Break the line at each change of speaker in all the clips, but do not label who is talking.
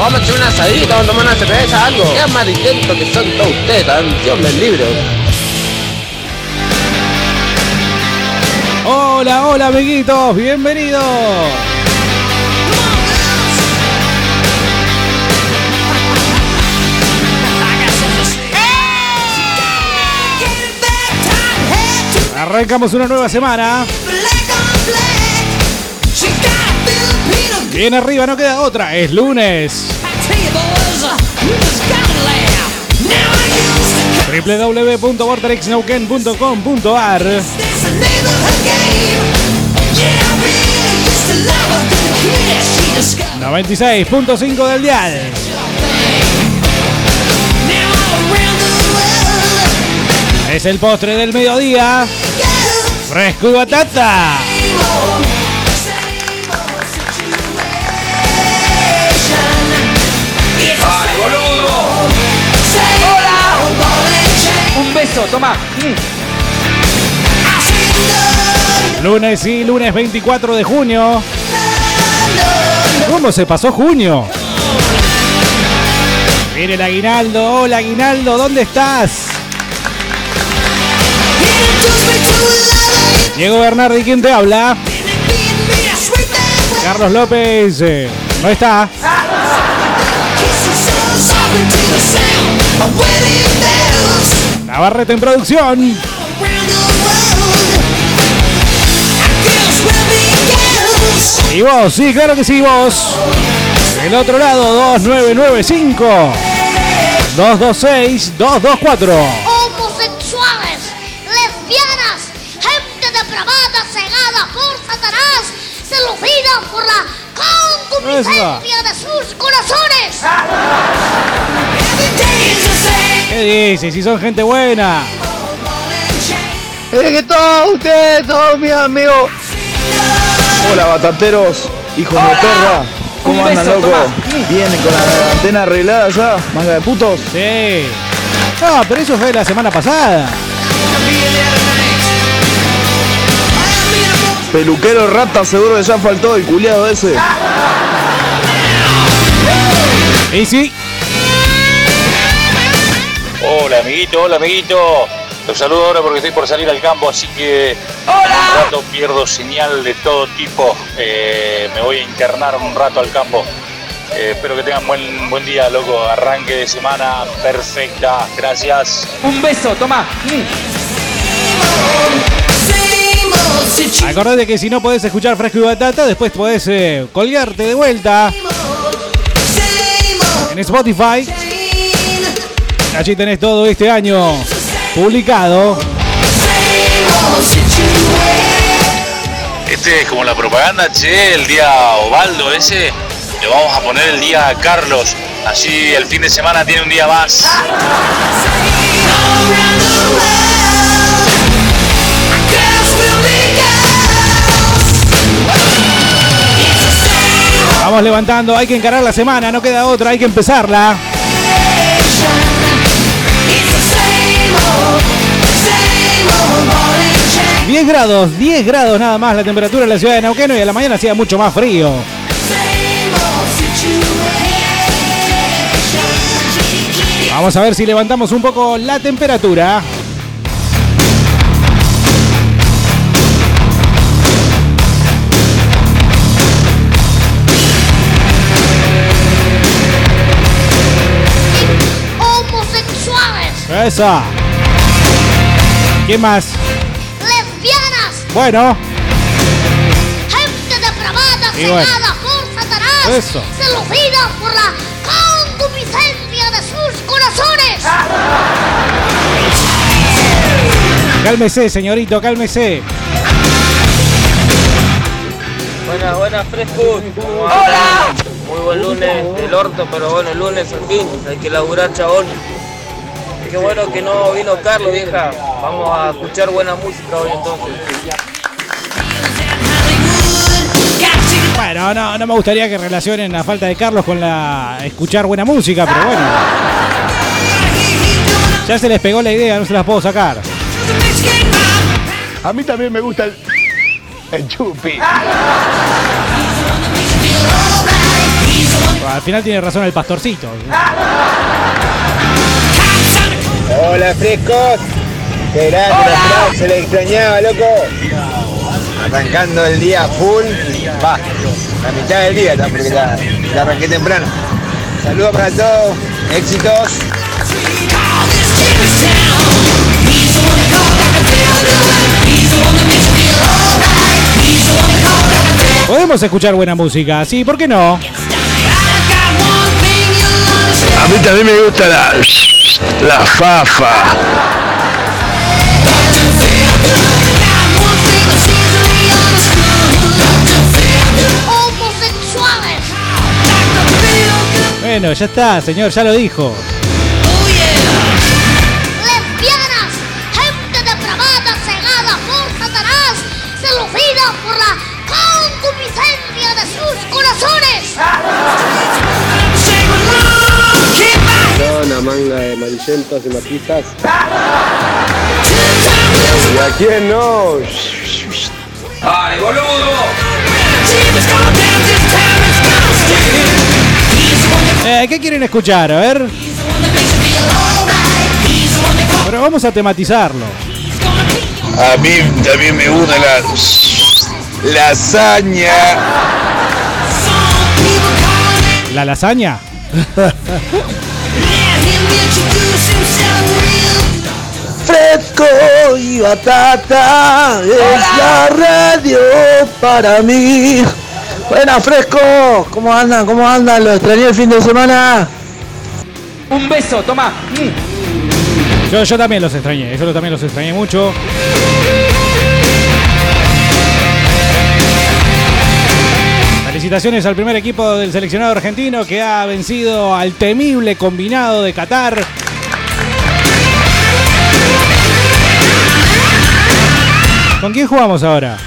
Vamos a echar una asadita, vamos a tomar una cerveza, algo. Qué amarillentos que son todos ustedes, tan Dios me libre.
Hola, hola amiguitos, bienvenidos. Arrancamos una nueva semana. Bien arriba, no queda otra. Es lunes. www.vortexnauken.com.ar 96.5 del dial. Es el postre del mediodía. Fresco y batata.
Un beso, toma.
Lunes y lunes 24 de junio. ¿Cómo se pasó junio? Viene el aguinaldo. Hola aguinaldo, ¿dónde estás? Diego Bernardi, ¿quién te habla? Carlos López. eh, no está. Navarrete en producción. Y vos, sí, claro que sí, vos. Del otro lado, 2995 226 224.
homosexuales, lesbianas, gente depravada, cegada por Satanás, seducida por la concupiscencia de sus corazones.
¿Qué dices? Si son gente buena.
Es que todos ustedes, todos mis amigos. Hola, batateros, hijos de perra. ¿Cómo andan, loco? Vienen con la antena arreglada ya, manga de putos.
Sí. No, pero eso fue la semana pasada.
Peluquero rata, seguro que ya faltó el culiado ese.
Y sí.
Amiguito, hola amiguito. Los saludo ahora porque estoy por salir al campo, así que un rato pierdo señal de todo tipo. Eh, me voy a internar un rato al campo. Eh, espero que tengan buen, buen día, loco. Arranque de semana perfecta. Gracias.
Un beso, toma.
Acordate que si no podés escuchar Fresco y Batata, después podés eh, colgarte de vuelta en Spotify. Allí tenés todo este año publicado.
Este es como la propaganda, che, el día Ovaldo ese. Le vamos a poner el día a Carlos. Así el fin de semana tiene un día más.
Vamos levantando, hay que encarar la semana, no queda otra, hay que empezarla. 10 grados, 10 grados nada más la temperatura en la ciudad de Neuquén y a la mañana hacía mucho más frío. Vamos a ver si levantamos un poco la temperatura.
Homosexuales,
Esa. ¿Qué más?
lesbianas,
Bueno,
gente depravada,
Y bueno.
cegada por Satanás,
Eso.
seducida por la concupiscencia de sus corazones.
cálmese, señorito, cálmese.
Buenas, buenas, frescos. ¡Hola! Muy buen lunes del orto, pero bueno, el lunes al fin. Hay que laburar, chabón. Qué bueno que no vino Carlos, vieja. Vamos a escuchar buena música hoy entonces.
Bueno, no, no me gustaría que relacionen la falta de Carlos con la escuchar buena música, pero bueno. Ya se les pegó la idea, no se las puedo sacar.
A mí también me gusta el. El chupi.
Al final tiene razón el pastorcito.
Hola, frescos. Qué grande, Fran, se le extrañaba, loco. Arrancando el día full. Va, la mitad del día, porque la, la arranqué temprano. Saludos para todos, éxitos.
Podemos escuchar buena música, sí, ¿por qué no?
A mí también me gusta la, la fafa.
Homosexuales.
Bueno, ya está, señor, ya lo dijo.
Una manga de amarillentos y machistas.
¿Y a quién no?
¡Dale, boludo!
Eh, ¿Qué quieren escuchar? A ver. Pero vamos a tematizarlo.
A mí también me gusta la lasaña.
¿La lasaña?
Fresco y batata es la radio para mí. Buena, Fresco. ¿Cómo andan? ¿Cómo andan? ¿Lo extrañé el fin de semana?
Un beso, toma.
Yo, yo también los extrañé, yo también los extrañé mucho. Felicitaciones al primer equipo del seleccionado argentino que ha vencido al temible combinado de Qatar. ¿Con quién jugamos ahora?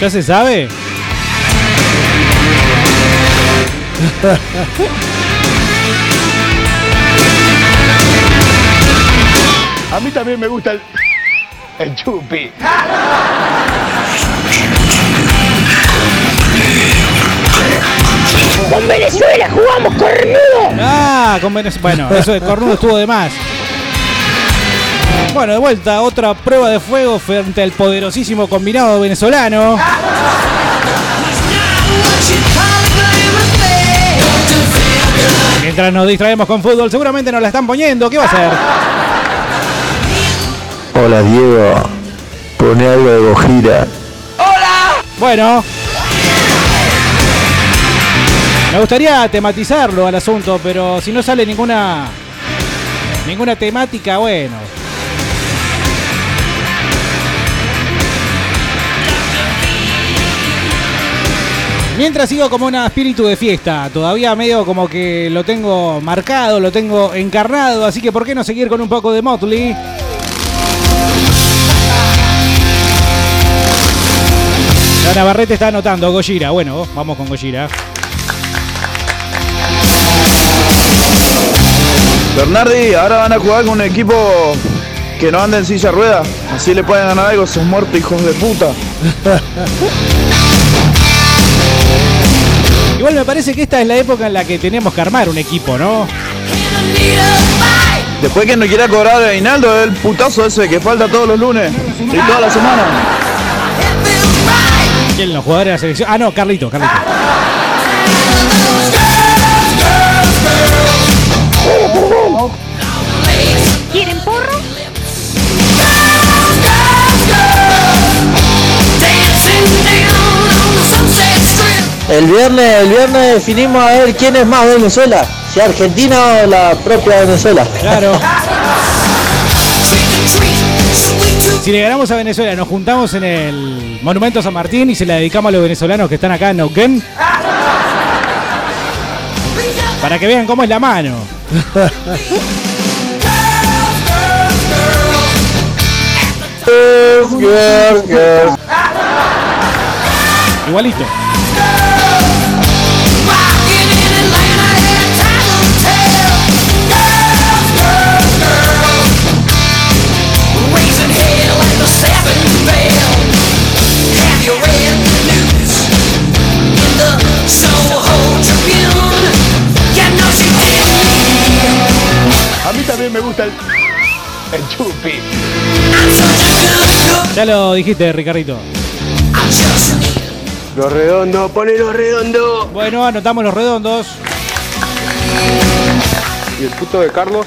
¿Ya se sabe?
A mí también me gusta el, el chupi.
Con Venezuela jugamos cornudo.
Ah, con Venezuela. Bueno, eso de cornudo estuvo de más. Bueno, de vuelta, otra prueba de fuego frente al poderosísimo combinado venezolano. Mientras nos distraemos con fútbol, seguramente nos la están poniendo. ¿Qué va a hacer?
Hola Diego, pone algo de Gojira.
Bueno. Me gustaría tematizarlo al asunto, pero si no sale ninguna ninguna temática, bueno. Mientras sigo como un espíritu de fiesta, todavía medio como que lo tengo marcado, lo tengo encarnado, así que ¿por qué no seguir con un poco de Motley? La Navarrete está anotando Gojira. Bueno, vamos con Gojira.
Bernardi, ahora van a jugar con un equipo que no anda en silla rueda. Así le pueden ganar algo, sos muertos hijos de puta.
Igual me parece que esta es la época en la que tenemos que armar un equipo, ¿no?
Después que no quiera cobrar el Ainaldo, el putazo ese que falta todos los lunes y toda la semana.
¿Quién los jugadores de la selección? Ah, no, Carlito, Carlito.
El viernes, el viernes definimos a ver quién es más Venezuela, si Argentina o la propia Venezuela.
Claro. Si le ganamos a Venezuela, nos juntamos en el Monumento San Martín y se la dedicamos a los venezolanos que están acá en Neuquén. Para que vean cómo es la mano. Igualito.
A mí también me gusta el, el chupi.
Ya lo dijiste, Ricardito.
Los redondos, pone los redondos.
Bueno, anotamos los redondos.
¿Y el puto de Carlos?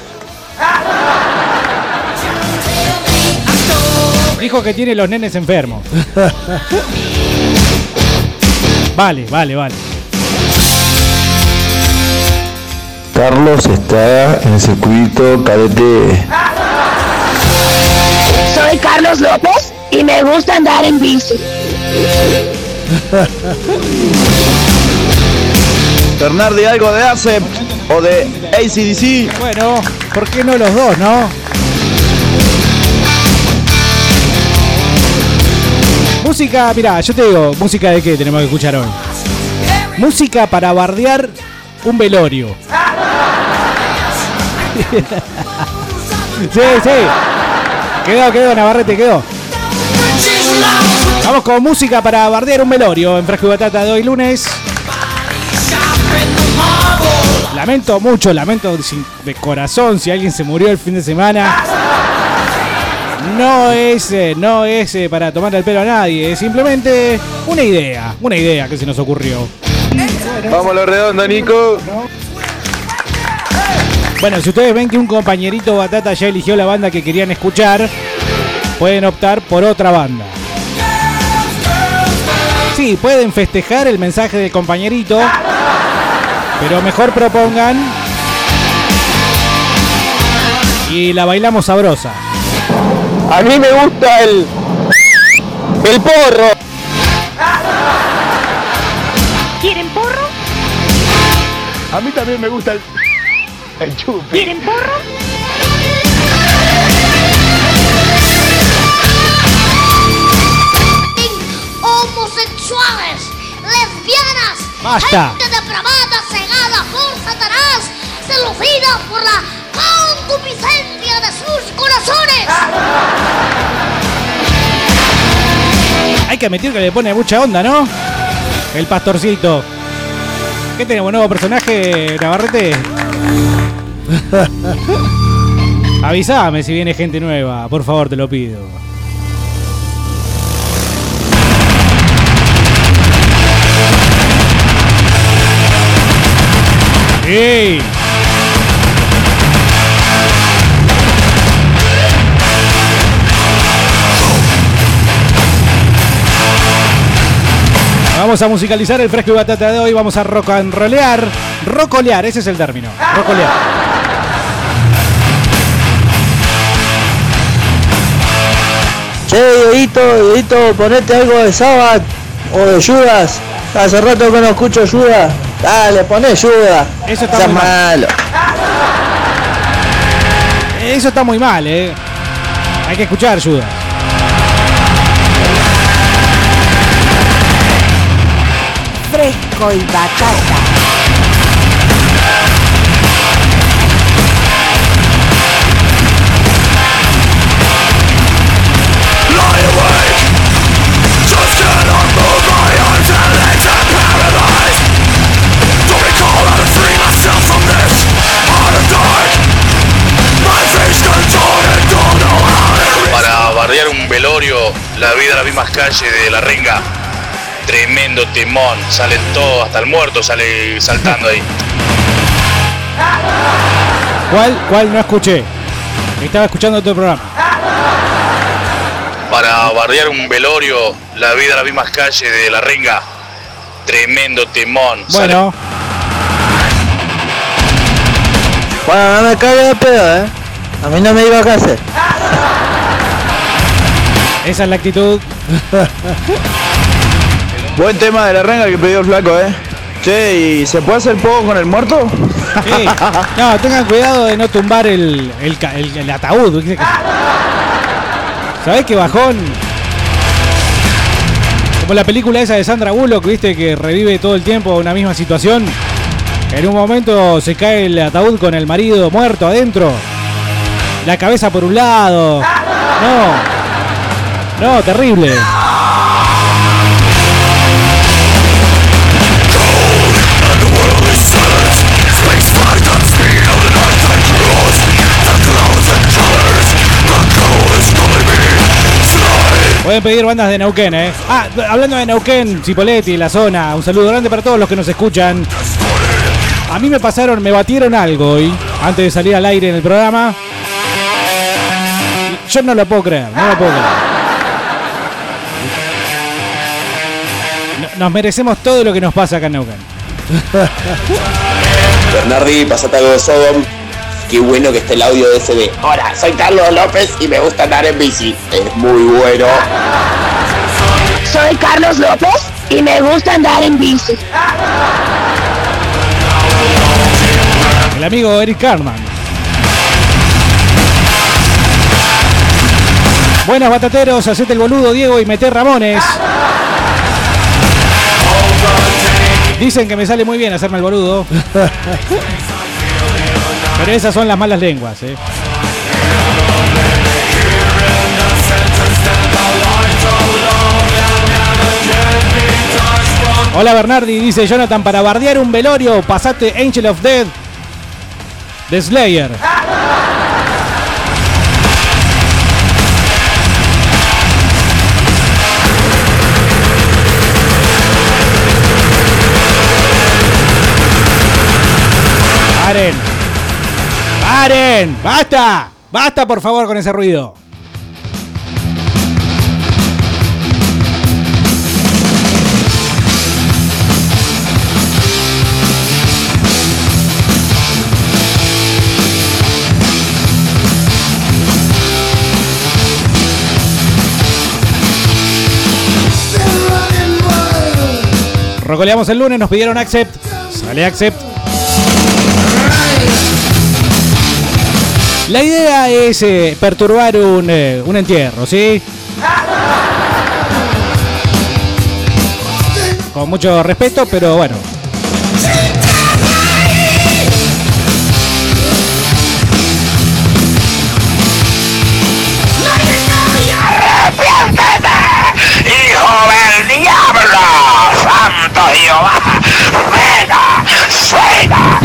Dijo que tiene los nenes enfermos. Vale, vale, vale.
Carlos está en el circuito cadete.
Soy Carlos López y me gusta andar en bici.
Bernardi, algo de ACEP o de ACDC.
Bueno, ¿por qué no los dos, no? Música, mirá, yo te digo, música de qué tenemos que escuchar hoy. Música para bardear un velorio. sí, sí. Quedó, quedó, Navarrete, quedó. Vamos con música para bardear un velorio en Fresco y Batata de hoy lunes. Lamento mucho, lamento de corazón si alguien se murió el fin de semana. No es, eh, no es eh, para tomar el pelo a nadie, es simplemente una idea, una idea que se nos ocurrió.
Vamos los redondos, Nico.
Bueno, si ustedes ven que un compañerito Batata ya eligió la banda que querían escuchar, pueden optar por otra banda. Sí, pueden festejar el mensaje del compañerito, pero mejor propongan y la bailamos sabrosa.
A mí me gusta el. El porro.
¿Quieren porro?
A mí también me gusta el. El chupi.
¿Quieren porro? Homosexuales, lesbianas,
Basta.
gente depravada, cegada por Satanás, seducida por la concupiscencia corazones.
Hay que admitir que le pone mucha onda, ¿no? El pastorcito. ¿Qué tenemos? ¿Nuevo personaje, Navarrete? Avísame si viene gente nueva, por favor, te lo pido. ¡Ey! Vamos a musicalizar el fresco y batata de hoy. Vamos a rock and rollear. Rocolear, ese es el término. Rocolear.
Che, Dieguito, Dieguito, ponete algo de Sabbath o de Judas. Hace rato que no escucho Judas. Dale, poné Judas.
Eso está
Seas
muy mal.
malo.
Eso está muy mal, eh. Hay que escuchar, Judas.
Fresco y batata.
Para bardear un velorio, la vida en las mismas calles de la renga. Tremendo timón, salen todos, hasta el muerto sale saltando ahí.
¿Cuál? ¿Cuál no escuché? Estaba escuchando otro programa.
Para bardear un velorio, la vida en las mismas calles de la renga. Tremendo timón. sale-
Bueno,
Bueno, no me cague de pedo, eh. A mí no me iba a hacer.
esa es la actitud.
Buen tema de la renga que pidió el flaco, eh. Che, ¿y se puede hacer poco con el muerto?
Sí. No, tengan cuidado de no tumbar el, el, ataúd. ¿Sabés qué bajón? Como la película esa de Sandra Bullock, viste, que revive todo el tiempo una misma situación. En un momento se cae el ataúd con el marido muerto adentro. La cabeza por un lado. No. No, terrible. Pueden pedir bandas de Neuquén, ¿eh? Ah, hablando de Neuquén, Cipoletti, la zona, un saludo grande para todos los que nos escuchan. A mí me pasaron, me batieron algo hoy, antes de salir al aire en el programa. Yo no lo puedo creer, no lo puedo creer. No- Nos merecemos todo lo que nos pasa acá en Neuquén.
Bernardi, pasate algo de Sodom. Qué bueno que esté el audio de SD. Hola, soy Carlos López y me gusta andar en bici. Es muy bueno.
Soy Carlos López y me gusta andar en bici.
El amigo Eric Carman. Buenas batateros, hacete el boludo Diego y meté Ramones. Dicen que me sale muy bien hacerme el boludo. Pero esas son las malas lenguas, eh. Hola Bernardi, dice Jonathan, para bardear un velorio, pasate Angel of Death de Slayer. ¡Paren! ¡Paren! ¡Basta! ¡Basta por favor con ese ruido! Rocoleamos el lunes, nos pidieron accept. Sale accept. La idea es eh, perturbar un, eh, un entierro, ¿sí? Con mucho respeto, pero bueno.
¡Santo Jehová! ¡Suena!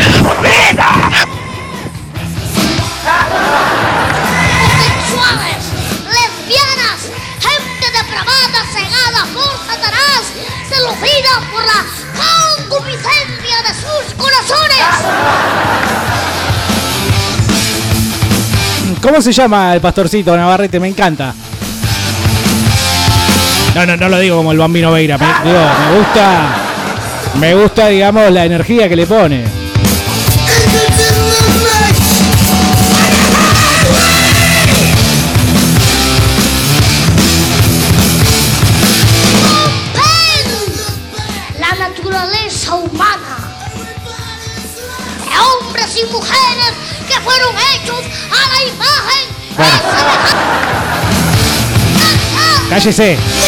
¿Cómo se llama el pastorcito Navarrete? Me encanta. No, no, no lo digo como el bambino Veira. Me, digo, me gusta. Me gusta, digamos, la energía que le pone. Cállese.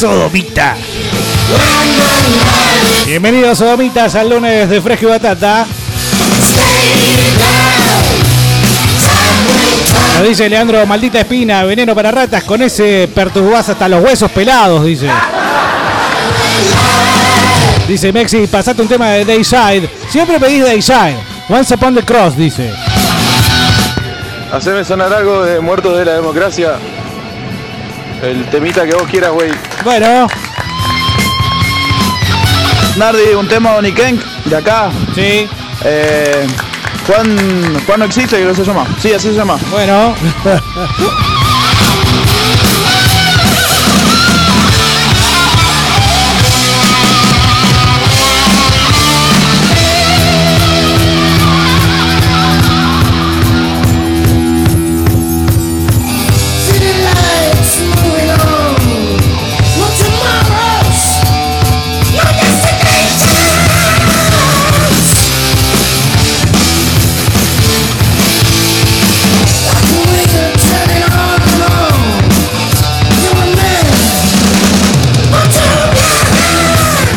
Sodomita.
Bienvenidos Sodomitas al lunes de Fresco y Batata. Nos dice Leandro, maldita espina, veneno para ratas, con ese perturbás hasta los huesos pelados, dice. Dice Mexi, pasate un tema de Dayside. Siempre pedís Dayside. Once Upon the Cross, dice.
Haceme sonar algo de Muertos de la Democracia. El temita que vos quieras, güey.
Bueno.
Nardi, un tema de Onikenk, de acá.
Sí.
Eh, Juan, Juan no existe, creo que se llama. Sí, así se llama.
Bueno.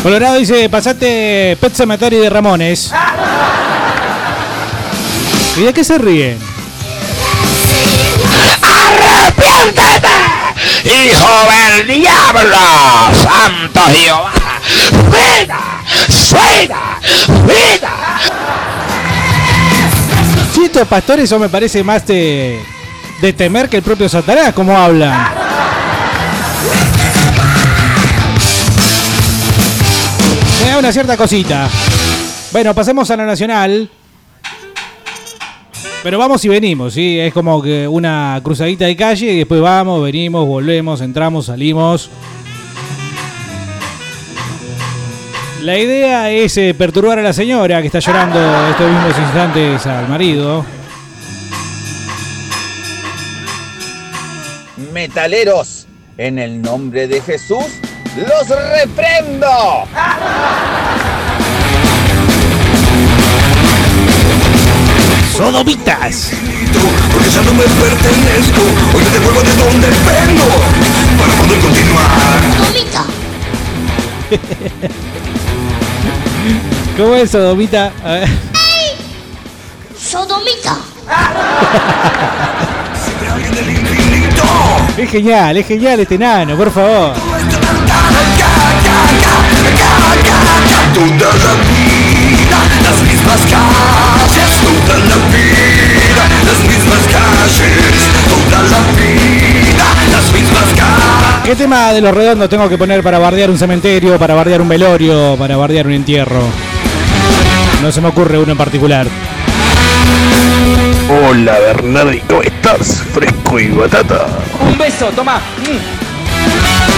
Colorado dice, pasate Pet Cemetery de Ramones. ¿Y de qué se ríen?
¡Arrepiéntete! ¡Hijo del diablo! ¡Santo Jehová! ¡Vida! ¡Vida! ¡Vida!
Sí, estos pastores eso me parece más de, de temer que el propio Satanás, como hablan. Una cierta cosita. Bueno, pasemos a la nacional. Pero vamos y venimos, ¿sí? Es como que una cruzadita de calle y después vamos, venimos, volvemos, entramos, salimos. La idea es eh, perturbar a la señora que está llorando estos mismos instantes al marido.
Metaleros, en el nombre de Jesús, los reprendo.
Sodomitas.
Porque ya no me pertenezco. Hoy te devuelvo de donde vengo. Para poder continuar.
Sodomita.
¿Cómo es Sodomita? A ver.
Sodomita.
Es genial, es genial este nano, por favor.
Toda la vida, las mismas calles. Toda la vida, las mismas calles. Toda la vida, las mismas calles.
¿Qué tema de los redondos tengo que poner para bardear un cementerio, para bardear un velorio, para bardear un entierro? No se me ocurre uno en particular.
Hola Bernardi, ¿cómo estás? Fresco y batata.
Un beso, toma. Mm.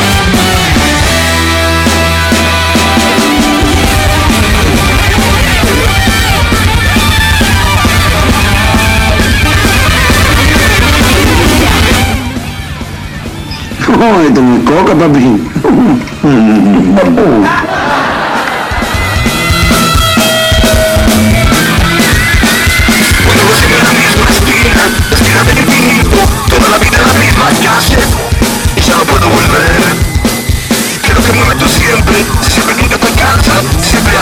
Cómete mi coca, papi.
Toda la vida la misma. Y ya no puedo volver. Que siempre, si siempre nunca te siempre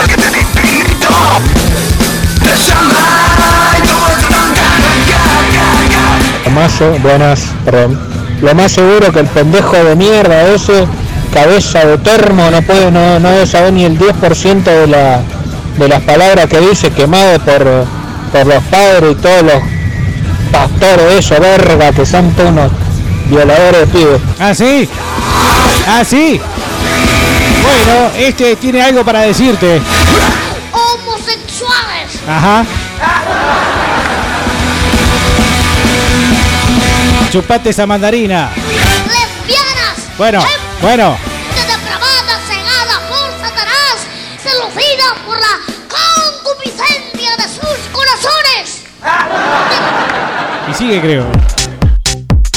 es
buenas, perdón. Lo más seguro que el pendejo de mierda ese, cabeza de termo, no puede, no, no debe saber ni el 10% de la de las palabras que dice quemado por, por los padres y todos los pastores esos, verga, que son todos unos violadores de pibes.
¿Ah, sí? ¿Ah, sí? Bueno, este tiene algo para decirte.
Homosexuales.
Ajá. Chupate esa mandarina.
Lesbianas.
Bueno, bueno.
Gente depravada, cegada por Satanás, seducida por la concupiscencia de sus corazones.
Y sigue, creo.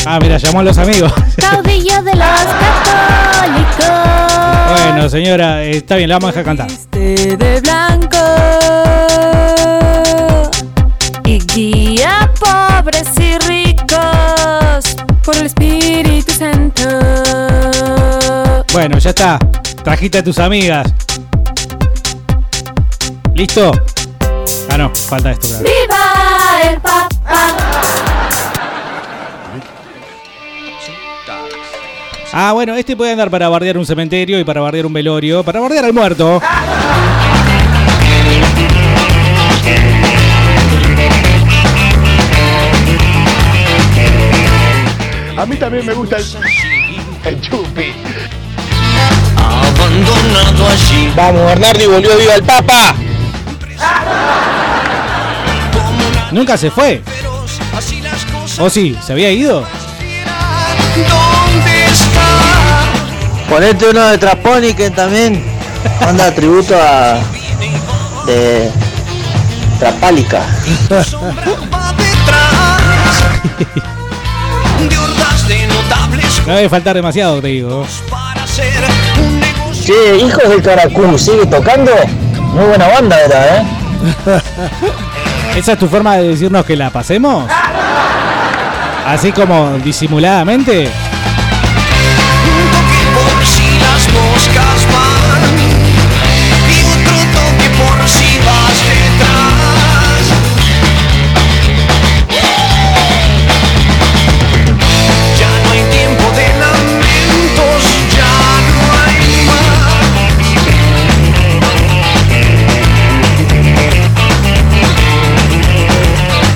Ah, mira, llamó a los amigos.
Caudillo de los católicos.
Bueno, señora, eh, está bien, la vamos a dejar cantar.
de blanco
ya está. Trajiste a tus amigas. ¿Listo? Ah, no, falta esto, claro.
¡Viva el Papa!
Ah, bueno, este puede andar para bardear un cementerio y para bardear un velorio, para bardear al muerto.
A mí también me gusta el, el chupi.
Abandonado allí.
Vamos, Bernardi volvió viva el Papa.
Nunca se fue. ¿O sí? ¿Se había ido?
¿Dónde está?
Ponete uno de Traponiken también. Manda tributo a. de. Trapálica.
No debe faltar demasiado, te digo.
para ser.
Che, hijos del Caracú, ¿sigue tocando? Muy buena banda era, ¿eh?
¿Esa es tu forma de decirnos que la pasemos? Así como disimuladamente.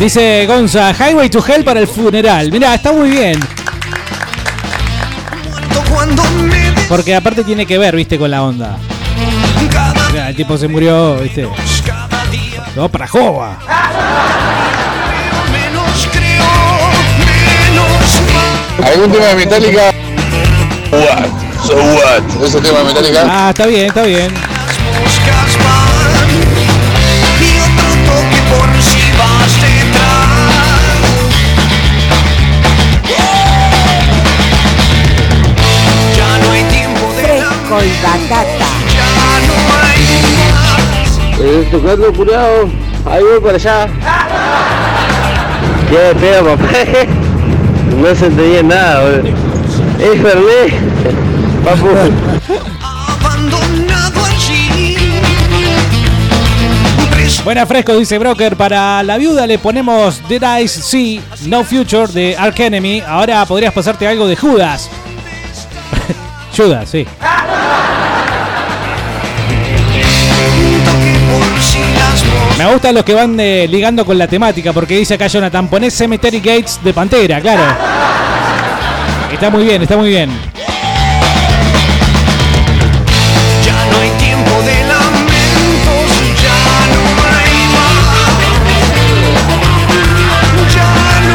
Dice Gonza, Highway to Hell para el funeral. Mirá, está muy bien. Porque aparte tiene que ver, viste, con la onda. Mirá, el tipo se murió, viste. No, para Jova.
¿Algún tema de Metallica? What? So what? ¿Ese tema de Metallica?
Ah, está bien, está bien.
Fresco y batata.
Eh, tocando curado. Ahí voy para allá. ¿Qué pedo, papá? No se entendía nada, boludo. Es Fernet. Papu.
Buena fresco, dice Broker. Para la viuda le ponemos Dead Eyes See, No Future de Ark Enemy. Ahora podrías pasarte algo de Judas. Judas, sí. Me gustan los que van eh, ligando con la temática, porque dice acá Jonathan, ponés Cemetery Gates de Pantera, claro. Está muy bien, está muy bien.
Ya no hay tiempo de lamentos, ya no hay más. Ya no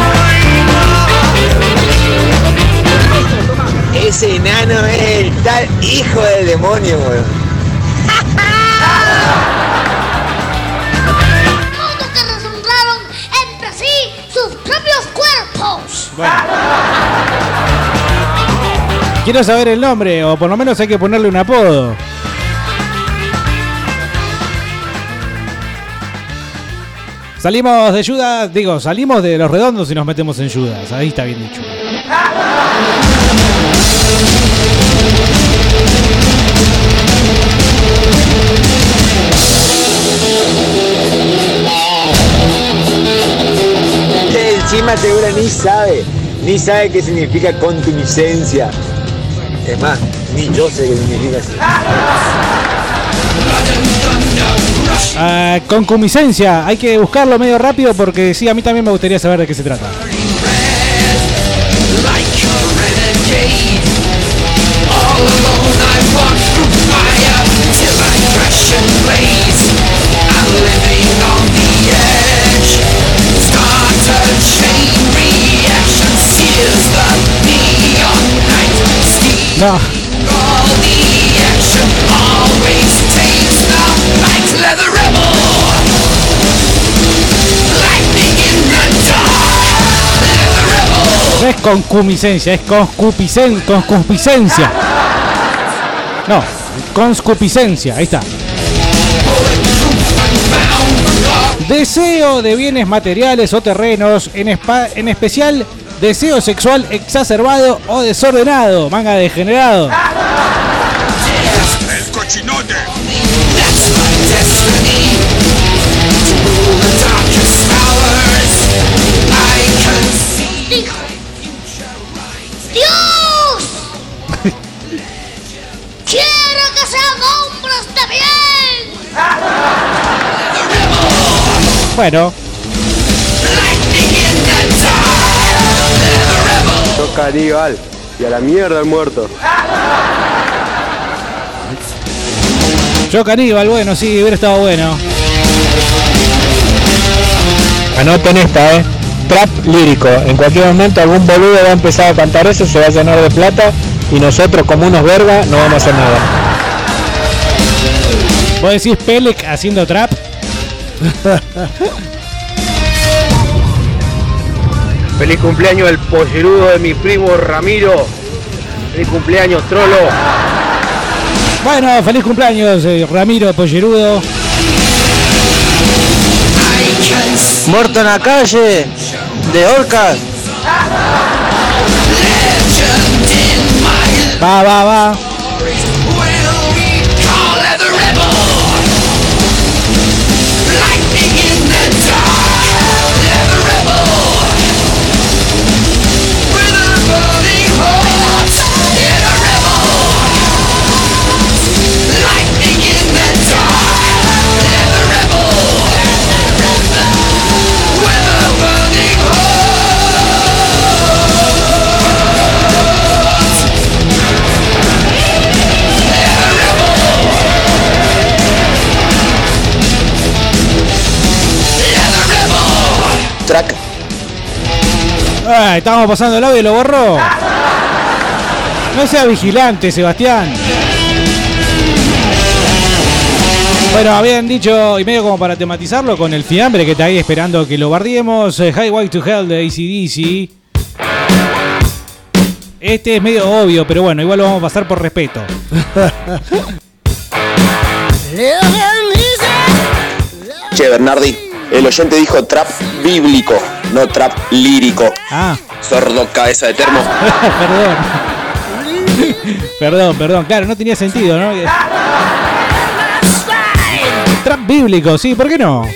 hay
Ese enano es el tal hijo del demonio, weón.
Quiero saber el nombre, o por lo menos hay que ponerle un apodo. Salimos de Judas, digo, salimos de los redondos y nos metemos en Judas. Ahí está bien dicho.
Encima seguro ni sabe, ni sabe qué significa contumacencia. Es más, ni yo sé qué significa eso.
Ah, hay que buscarlo medio rápido porque sí, a mí también me gustaría saber de qué se trata. Es conscupicen. No, conscupiscencia, ahí está. Deseo de bienes materiales o terrenos, en, en especial deseo sexual exacerbado o desordenado, manga degenerado. Bueno,
Sos caníbal. Y a la mierda el muerto.
yo caníbal, bueno, sí, hubiera estado bueno.
Anoten esta, eh. Trap lírico. En cualquier momento algún boludo va a empezar a cantar eso, se va a llenar de plata y nosotros como unos vergas no vamos a hacer nada.
¿Vos decís Pelec haciendo trap?
Feliz cumpleaños el pollerudo de mi primo Ramiro. Feliz cumpleaños, trolo.
Bueno, feliz cumpleaños, eh, Ramiro Pollerudo.
Muerto en la calle. De Orcas.
Va, va, va. Making Estábamos pasando el audio y lo borró. No sea vigilante, Sebastián. Bueno, habían dicho, y medio como para tematizarlo, con el fiambre que está ahí esperando que lo bardiemos. eh, Highway to Hell de ACDC. Este es medio obvio, pero bueno, igual lo vamos a pasar por respeto.
Che, Bernardi, el oyente dijo trap bíblico, no trap lírico.
Ah.
Sordo cabeza de termo.
perdón. perdón, perdón. Claro, no tenía sentido, ¿no? Trap bíblico, sí, ¿por qué no?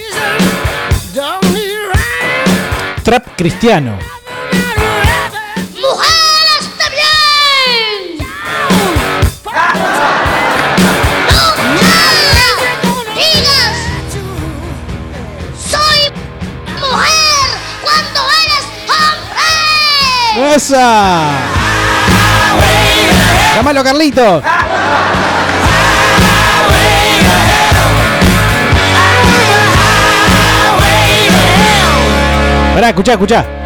Trap cristiano. ¡Esa! ¡Llámalo, Carlito! Pará, escuchá, escuchá.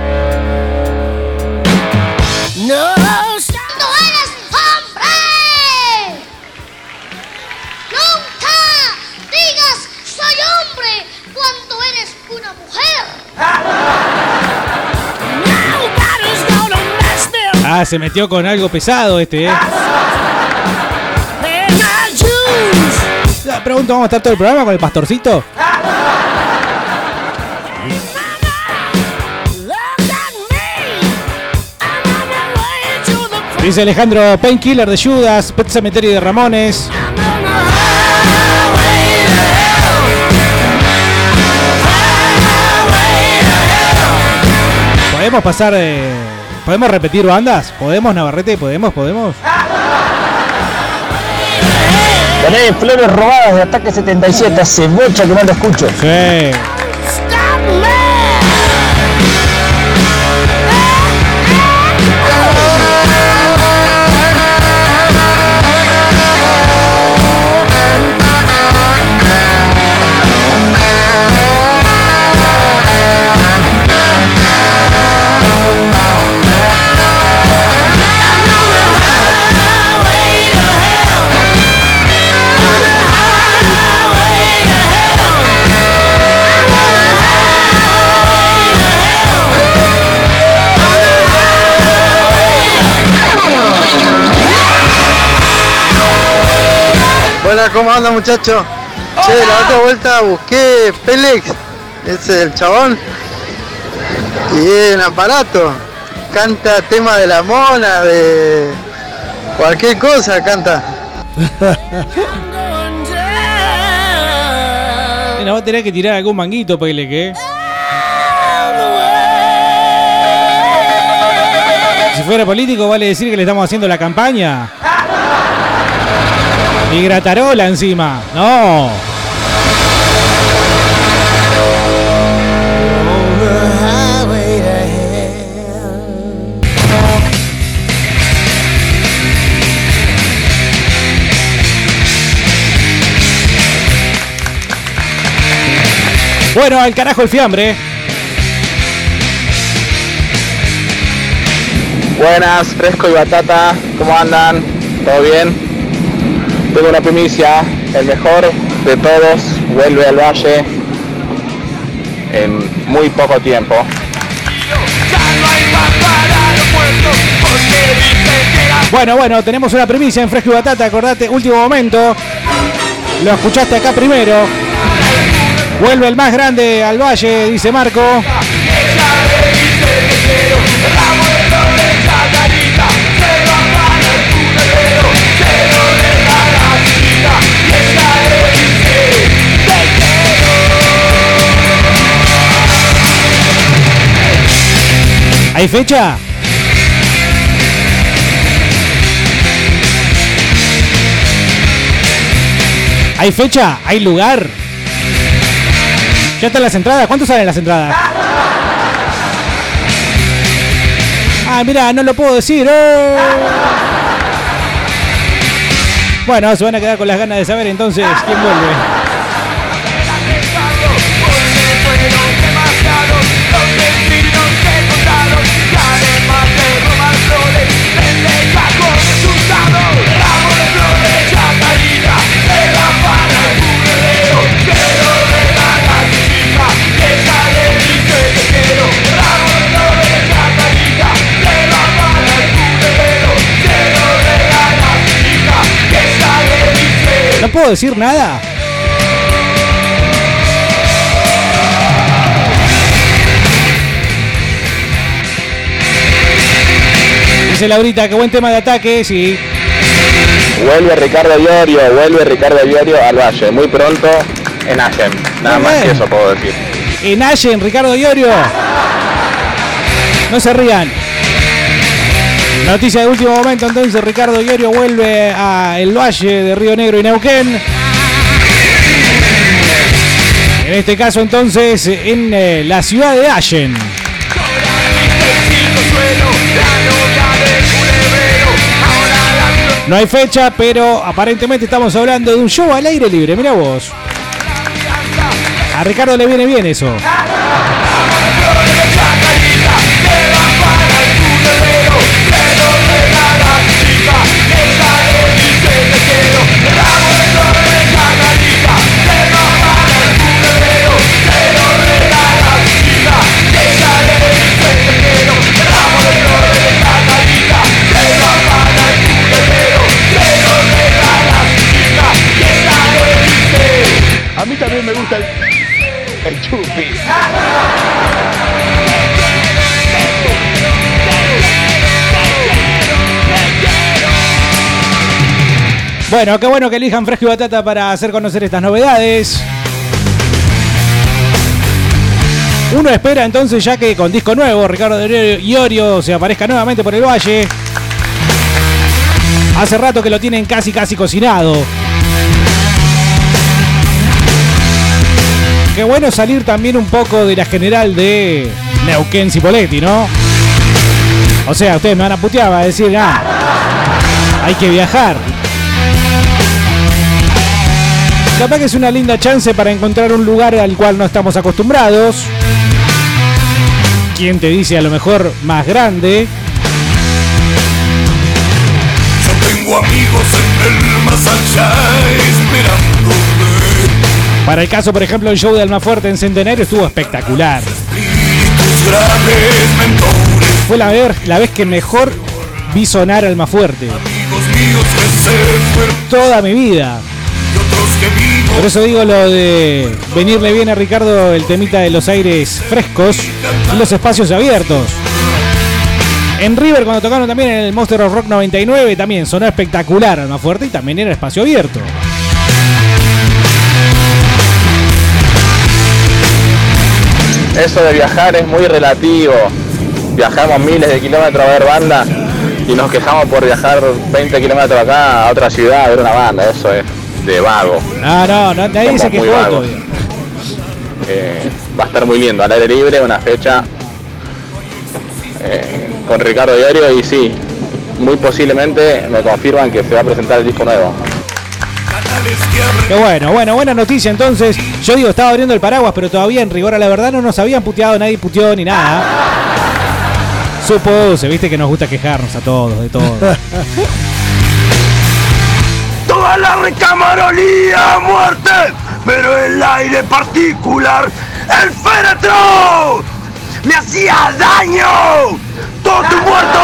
Ah, se metió con algo pesado este, eh. La pregunta, ¿vamos a estar todo el programa con el pastorcito? Dice Alejandro Painkiller de Judas, Pet Cemetery de Ramones. ¿Podemos pasar, eh, podemos repetir bandas? ¿Podemos, Navarrete? ¿Podemos, podemos?
Tenés flores robadas de Ataque 77, hace bocha que no te escucho.
Sí.
¿Cómo anda muchachos? Che, la otra vuelta busqué Pélex, ese del chabón, y es un aparato. Canta tema de la mona, de cualquier cosa canta.
Nos va a tener que tirar algún manguito, Pele, que. Si fuera político, vale decir que le estamos haciendo la campaña. Y gratarola encima. No. Bueno, al carajo el fiambre.
Buenas, fresco y batata, ¿cómo andan? ¿Todo bien? Tengo una primicia, el mejor de todos vuelve al valle en muy poco tiempo.
Bueno, bueno, tenemos una primicia en Fresco y Batata, acordate, último momento. Lo escuchaste acá primero. Vuelve el más grande al valle, dice Marco. ¿Hay fecha? ¿Hay fecha? ¿Hay lugar? ¿Ya están las entradas? ¿Cuánto salen las entradas? Ah, mira, no lo puedo decir. ¡eh! Bueno, se van a quedar con las ganas de saber entonces quién vuelve. Puedo decir nada? Dice Laurita, qué buen tema de ataque, sí.
Vuelve Ricardo Iorio, vuelve Ricardo Iorio al Valle. Muy pronto en Allen. Nada más que eso puedo decir.
En Allen, Ricardo Iorio. No se rían. Noticia de último momento, entonces Ricardo Iorio vuelve a el Valle de Río Negro y Neuquén. En este caso entonces en eh, la ciudad de Allen. No hay fecha, pero aparentemente estamos hablando de un show al aire libre. Mira vos. A Ricardo le viene bien eso.
A mí también me gusta el, chupi.
Bueno, qué bueno que elijan Fresco y Batata para hacer conocer estas novedades. Uno espera entonces ya que con disco nuevo Ricardo de Iorio se aparezca nuevamente por el valle. Hace rato que lo tienen casi casi cocinado. Qué bueno salir también un poco de la general de Neuquén Cipoletti, ¿no? O sea, ustedes me van a putear, va a decir, ah, hay que viajar. Capaz que es una linda chance para encontrar un lugar al cual no estamos acostumbrados. ¿Quién te dice a lo mejor más grande?
Yo tengo amigos en el más allá esperándome.
Para el caso, por ejemplo, el show de Almafuerte en Centenario estuvo espectacular. Fue la vez, la vez que mejor vi sonar Almafuerte. Toda mi vida. Por eso digo lo de venirle bien a Ricardo el temita de los aires frescos y los espacios abiertos. En River cuando tocaron también en el Monster of Rock 99 también sonó espectacular Almafuerte y también era espacio abierto.
Eso de viajar es muy relativo. Viajamos miles de kilómetros a ver bandas y nos quejamos por viajar 20 kilómetros acá a otra ciudad a ver una banda. Eso es de vago.
No, no, no nadie
Somos
se quejó todavía.
Eh, va a estar muy lindo. Al aire libre, una fecha eh, con Ricardo Diario y sí, muy posiblemente me confirman que se va a presentar el disco nuevo.
Qué bueno, bueno, buena noticia entonces. Yo digo, estaba abriendo el paraguas, pero todavía en rigor a la verdad no nos habían puteado, nadie puteó ni nada. Supuse, viste que nos gusta quejarnos a todos, de todo.
Toda la recámara olía a muerte, pero el aire particular, el féretro, me hacía daño. Todo tu muerto.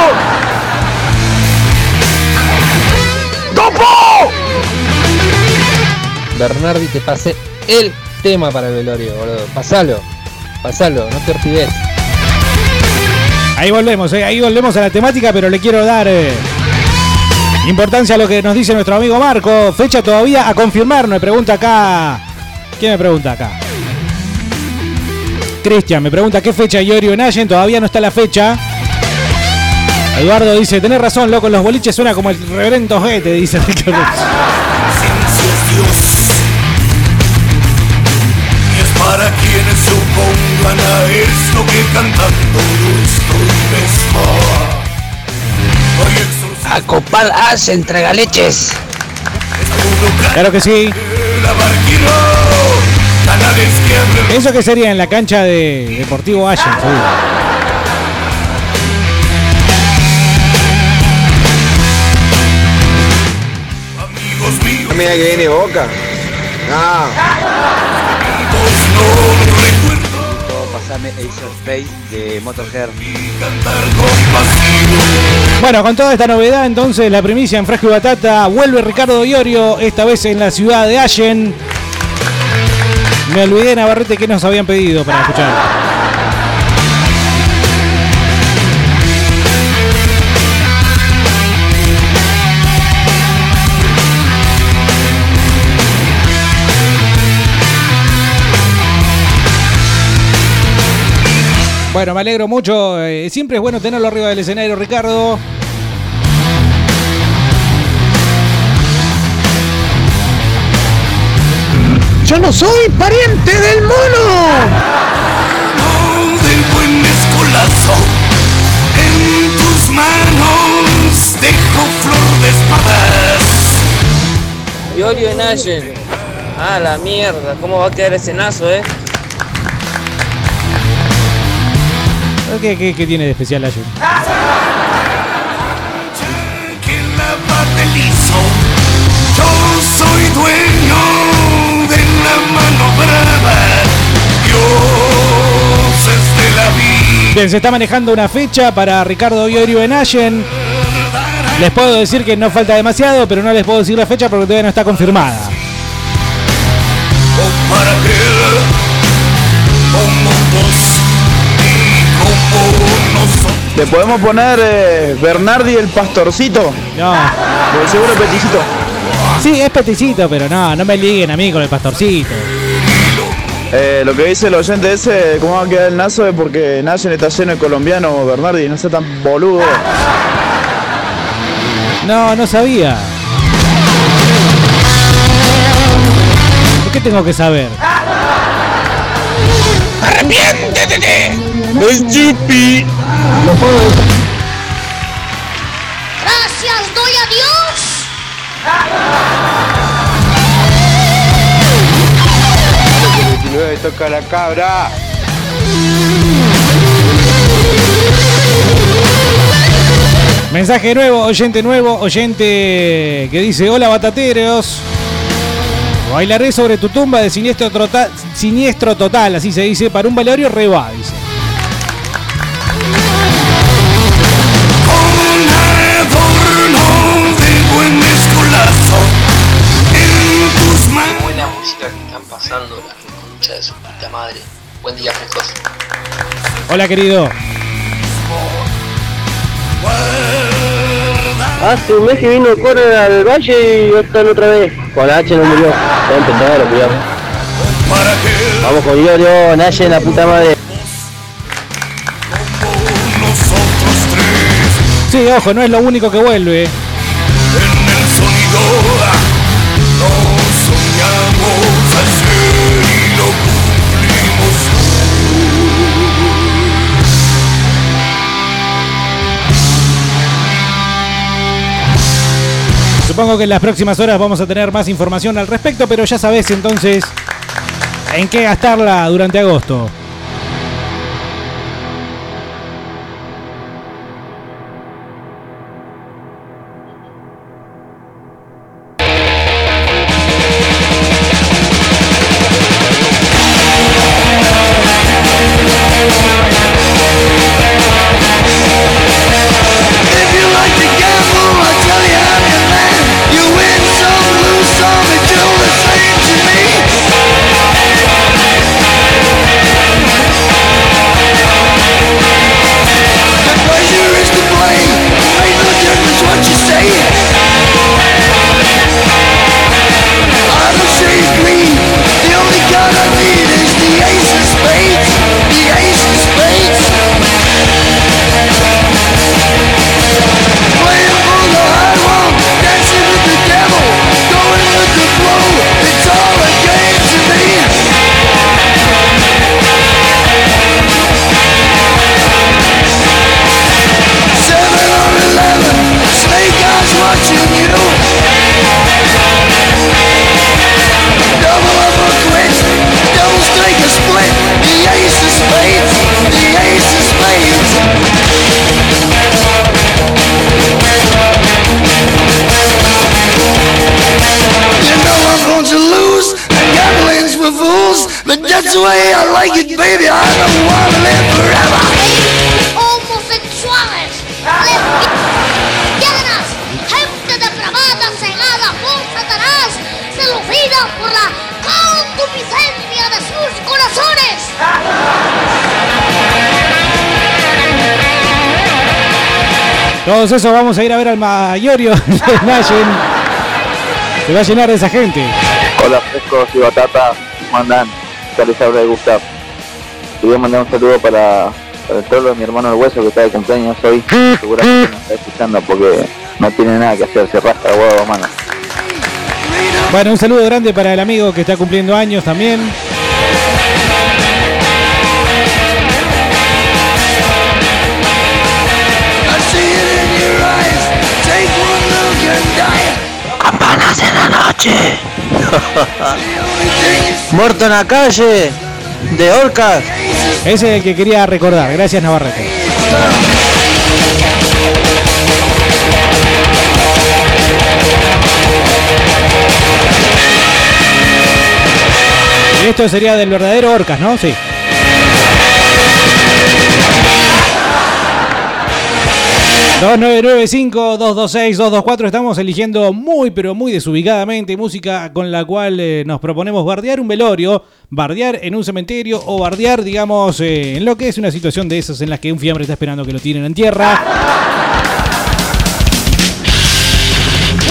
¡Topo!
Bernardi, te pasé el tema para el velorio, boludo. Pasalo, pasalo, no te olvides.
Ahí volvemos, eh, ahí volvemos a la temática, pero le quiero dar eh, importancia a lo que nos dice nuestro amigo Marco. Fecha todavía a confirmar, me pregunta acá. ¿Quién me pregunta acá? Cristian me pregunta qué fecha Iorio en Allen, todavía no está la fecha. Eduardo dice, tenés razón, loco, los boliches suena como el reverendo Gete, dice Ricardo.
para quienes se opongan a esto que cantando no estoy mejor.
A copar as entrega leches.
Claro que sí.
Que
¿Eso qué sería en la cancha de Deportivo Allen? seguro?
Mira que viene Boca. No.
Pasame Ace of Space de Motorhead.
Bueno, con toda esta novedad, entonces la primicia en Fresco y Batata vuelve Ricardo Iorio, esta vez en la ciudad de Allen. Me olvidé, Navarrete, que nos habían pedido para escuchar. Bueno, me alegro mucho. eh, siempre es bueno tenerlo arriba del escenario, Ricardo.
Yo no soy pariente del mono.
del buen escolazo. En tus manos dejo flor de espadas.
Iorio en Allen. Ah, la mierda. ¿Cómo va a quedar ese nazo, eh?
¿Qué, tiene de especial Ayun?
Yo soy dueño de la mano brava. Dioses de la vida.
Bien, se está manejando una fecha para Ricardo Iorio en Allen. Les puedo decir que no falta demasiado, pero no les puedo decir la fecha porque todavía no está confirmada.
¿Le podemos poner eh, Bernardi el pastorcito?
No.
Por seguro peticito.
Sí, es peticito, pero no, no me liguen a mí con el pastorcito.
Eh, lo que dice el oyente ese, cómo va a quedar el nazo, es porque Nayen está lleno de colombianos, Bernardi, no sea tan boludo.
No, no sabía. ¿Por qué tengo que saber?
¡Arrepiéntete!
¡Yupi!
Gracias doy a Dios.
toca la cabra.
Mensaje nuevo, oyente nuevo, oyente que dice, hola batateros. Bailaré sobre tu tumba de siniestro, trota- siniestro total, así se dice, para un velorio reba, dice.
Buen
día, frescos.
Hola querido.
Hace un mes que vino Corner al valle y están otra vez. Con la H no murió. Cuidado. Vamos con Iorio, Naye la puta madre.
Sí, ojo, no es lo único que vuelve.
Soñamos
Supongo que en las próximas horas vamos a tener más información al respecto, pero ya sabés entonces en qué gastarla durante agosto. Todos esos vamos a ir a ver al Mayorio de Nayen. Se va a llenar de esa gente.
Hola frescos y batata, ¿cómo andan? Ya les habla de Gustav. Quería mandar un saludo para, para el trolo de mi hermano el hueso que está de cumpleaños hoy. Seguramente nos está escuchando porque no tiene nada que hacer, se rasca de huevo, mano.
Bueno, un saludo grande para el amigo que está cumpliendo años también.
En la noche.
Muerto en la calle. De orcas.
Ese es el que quería recordar. Gracias, Navarrete. Y Esto sería del verdadero Orcas, ¿no? Sí. ...2995-226-224... ...estamos eligiendo muy pero muy desubicadamente... ...música con la cual eh, nos proponemos bardear un velorio... ...bardear en un cementerio... ...o bardear, digamos, eh, en lo que es una situación de esas... ...en las que un fiambre está esperando que lo tiren en tierra...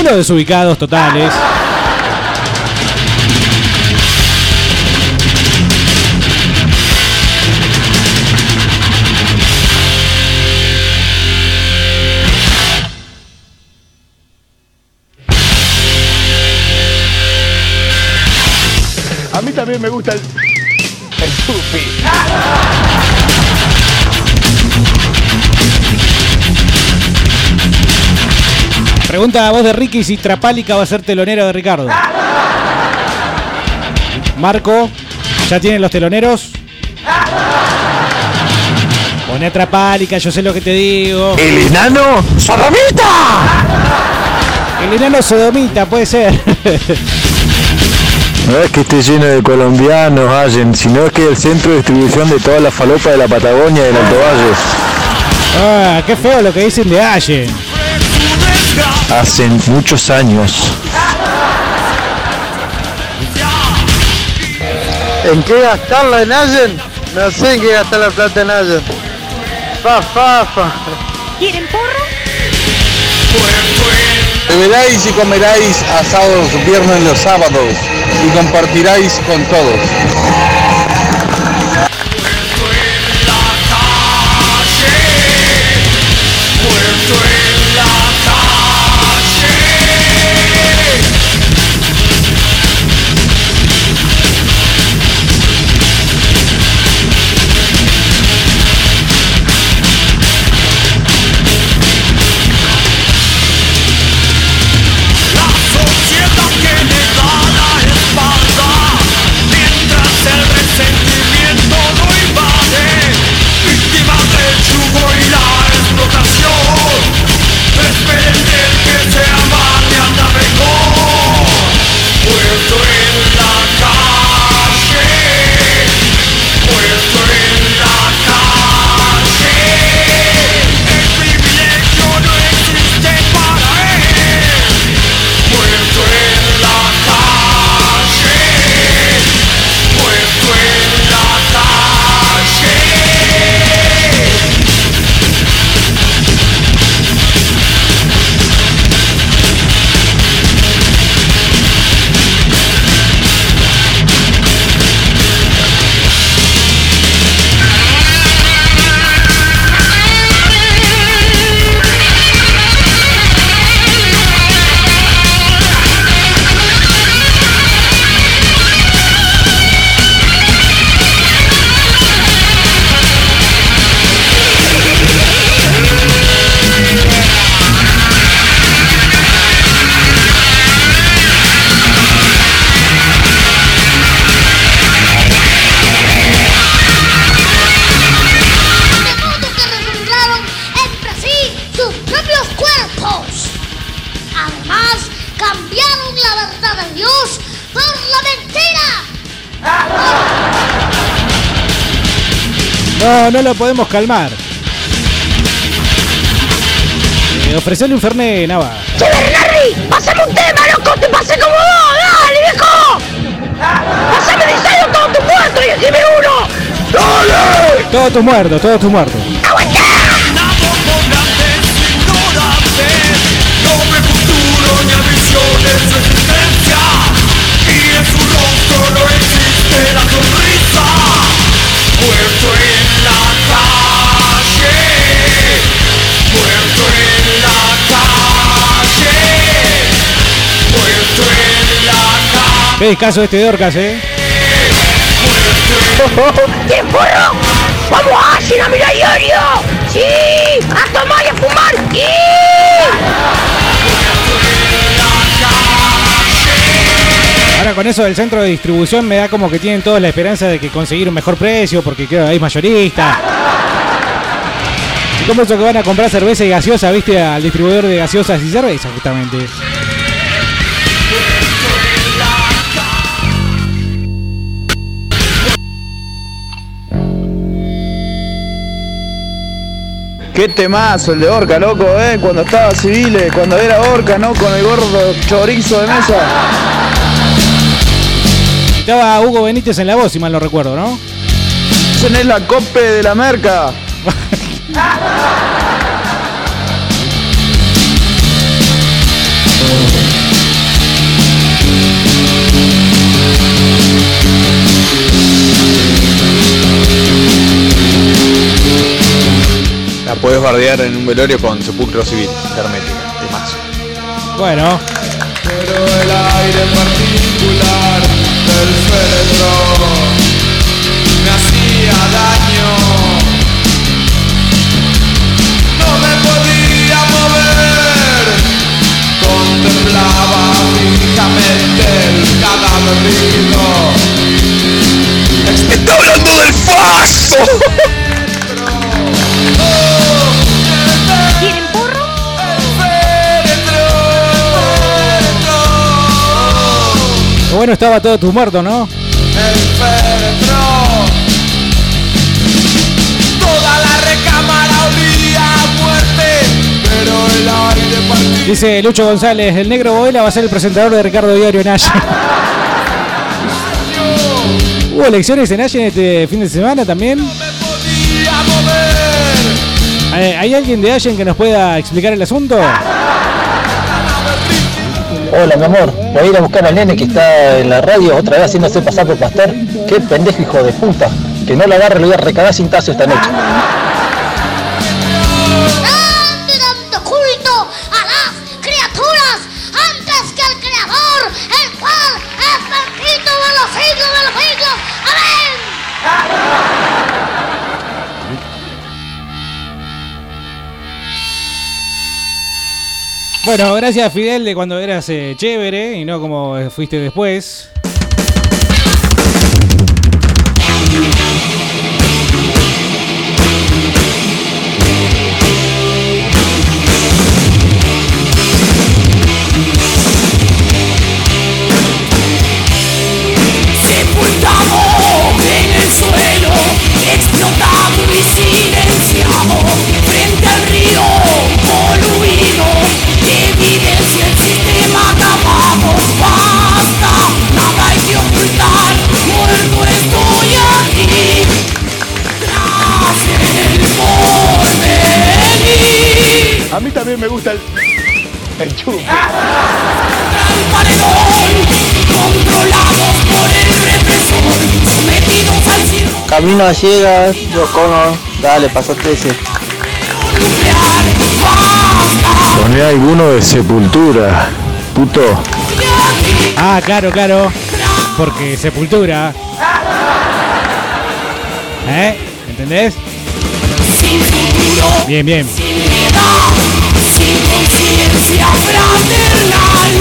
Unos desubicados totales...
mí me gusta el. El chupi.
Pregunta a voz de Ricky si Trapálica va a ser telonero de Ricardo. Marco, ¿ya tienen los teloneros? Pone a Trapálica, yo sé lo que te digo.
¿El enano? ¡Sodomita!
El enano sodomita, puede ser.
No es que esté lleno de colombianos, Allen, sino es que es el centro de distribución de toda la falopa de la Patagonia y del Alto Valle.
Ah, qué feo lo que dicen de Allen.
Hacen muchos años.
¿En qué gastarla en Allen? No sé en qué gastar la plata en Allen. Fa, fa, fa.
¿Quieren porro?
Beberáis y comeráis asados viernes los sábados y compartiráis con todos.
No,
no lo podemos calmar. Eh, un Fernet, Nava.
¡Che, Larry! ¡Pásame un tema, loco! ¡Te pasé como vos! ¡Dale, viejo! ¡Pásame de todos tus muertos y decime uno! ¡Dale!
Todos tus muertos, todos tus muertos.
¡Aguantá! Y en su existe la sonrisa.
Qué descaso este Dorcas, eh.
¿Qué porro? ¡Vamos a hacer a mirar diario! ¡Sí! ¡A tomar y a fumar! ¡Sí!
Ahora con eso del centro de distribución me da como que tienen todos la esperanza de que conseguir un mejor precio porque que hay mayorista. Como eso que van a comprar cerveza y gaseosa, viste, al distribuidor de gaseosas y cerveza justamente.
Qué temazo el de Orca, loco, eh. Cuando estaba civil, cuando era Orca, ¿no? Con el gordo chorizo de mesa.
Estaba Hugo Benítez en la voz, si mal no recuerdo, ¿no?
Tenés la cope de la merca.
La puedes bardear en un velorio con sepulcro civil, hermética, de más.
Bueno,
Pero el aire particular del féretro me hacía daño. Contemplaba fijamente el cadáver rígido. ¡Está hablando del faso!
¿Quieren porro?
Bueno estaba todo tu muerto, ¿no?
El féretro. Toda la recámara olía a muerte,
Dice Lucho González, el negro Boela va a ser el presentador de Ricardo Diario Nash. ¿Hubo elecciones en Nash en este fin de semana también? ¿Hay hay alguien de Allen que nos pueda explicar el asunto?
Hola, mi amor. Voy a ir a buscar al nene que está en la radio otra vez haciéndose pasar por pastor. Qué pendejo hijo de puta. Que no lo agarre, lo voy a recagar sin tazo esta noche.
Bueno, gracias Fidel de cuando eras eh, chévere y no como eh, fuiste después.
Camino a ciegas, yo Connor. Dale, pasaste ese.
Poné alguno de sepultura, puto.
Ah, claro, claro. Porque sepultura. ¿Eh? ¿Entendés? Bien, bien.
Sin conciencia fraternal,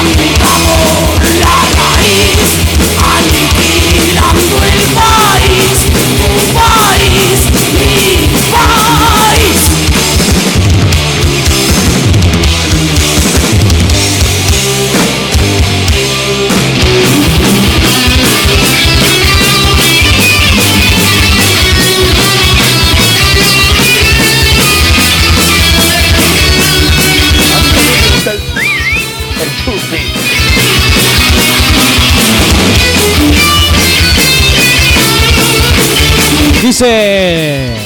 amputamos la raíz, aniquilando el país, mi país.
Dice.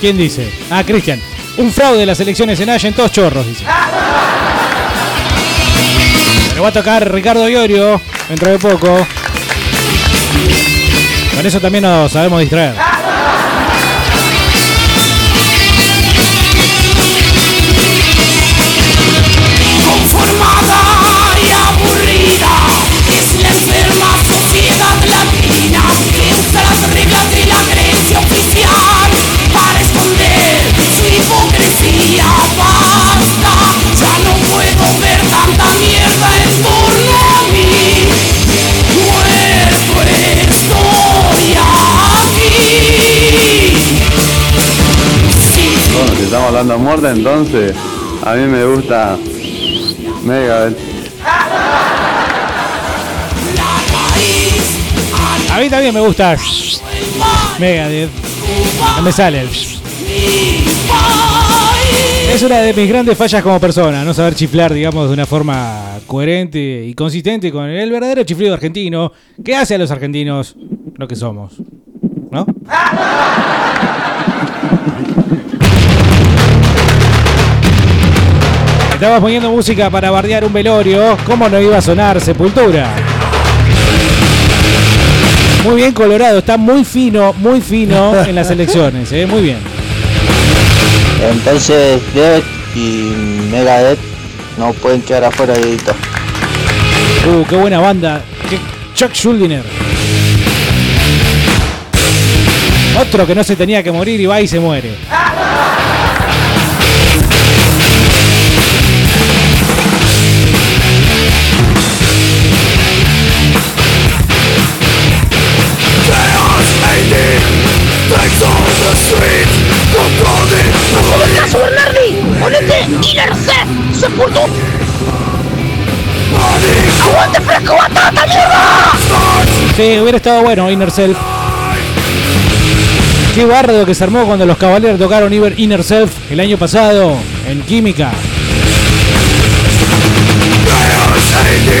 ¿Quién dice? Ah, Cristian. Un fraude de las elecciones en Allen, todos chorros, dice. Lo va a tocar Ricardo Iorio dentro de poco. Con eso también nos sabemos distraer.
Bueno, si estamos hablando de muerte, entonces a mí me gusta Megadeth.
A mí también me gusta Megadeth. No me sale el Es una de mis grandes fallas como persona, no saber chiflar, digamos, de una forma coherente y consistente con el verdadero chiflido argentino que hace a los argentinos lo que somos. ¿No? Estaba poniendo música para bardear un velorio. ¿Cómo no iba a sonar Sepultura? Muy bien colorado, está muy fino, muy fino en las elecciones, ¿eh? muy bien.
Entonces, Death y Megadeth no pueden quedar afuera de edito.
Uh, qué buena banda. Qué- Chuck Schuldiner. Otro que no se tenía que morir y va y se muere. Sí, hubiera estado bueno Inner Self. Qué bardo que se armó cuando los Cavaliers tocaron Inner Self el año pasado en Química.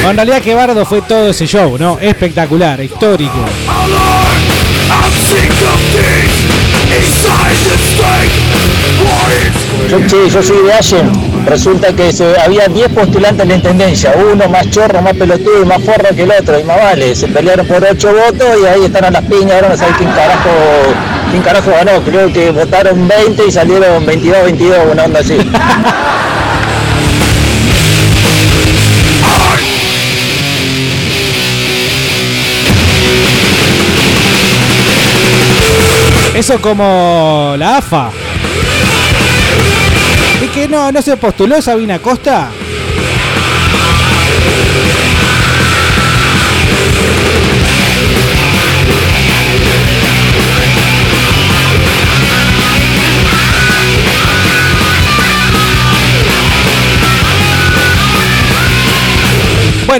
En realidad qué bardo fue todo ese show, ¿no? Espectacular, histórico.
Yo, yo soy de Allen. Resulta que se- había 10 postulantes en la intendencia. Uno más chorro, más pelotudo y más forro que el otro. Y más vale, se pelearon por 8 votos y ahí están a las piñas. Ahora no sabés quién carajo, quién carajo ganó. Creo que votaron 20 y salieron 22, 22, una onda así.
Eso como la AFA. ¿Y que no, no se postuló Sabina Costa?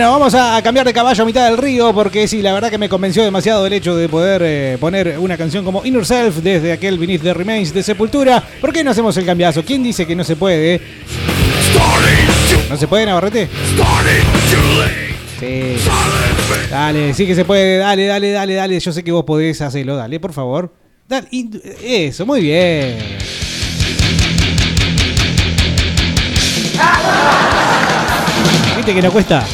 Bueno, vamos a cambiar de caballo a mitad del río porque sí, la verdad que me convenció demasiado el hecho de poder eh, poner una canción como Inner Self desde aquel Beneath the Remains de Sepultura. ¿Por qué no hacemos el cambiazo? ¿Quién dice que no se puede? ¿No se puede, Navarrete? Sí. Dale, sí que se puede. Dale, dale, dale, dale. Yo sé que vos podés hacerlo. Dale, por favor. Dale, eso, muy bien. ¿Viste que no cuesta?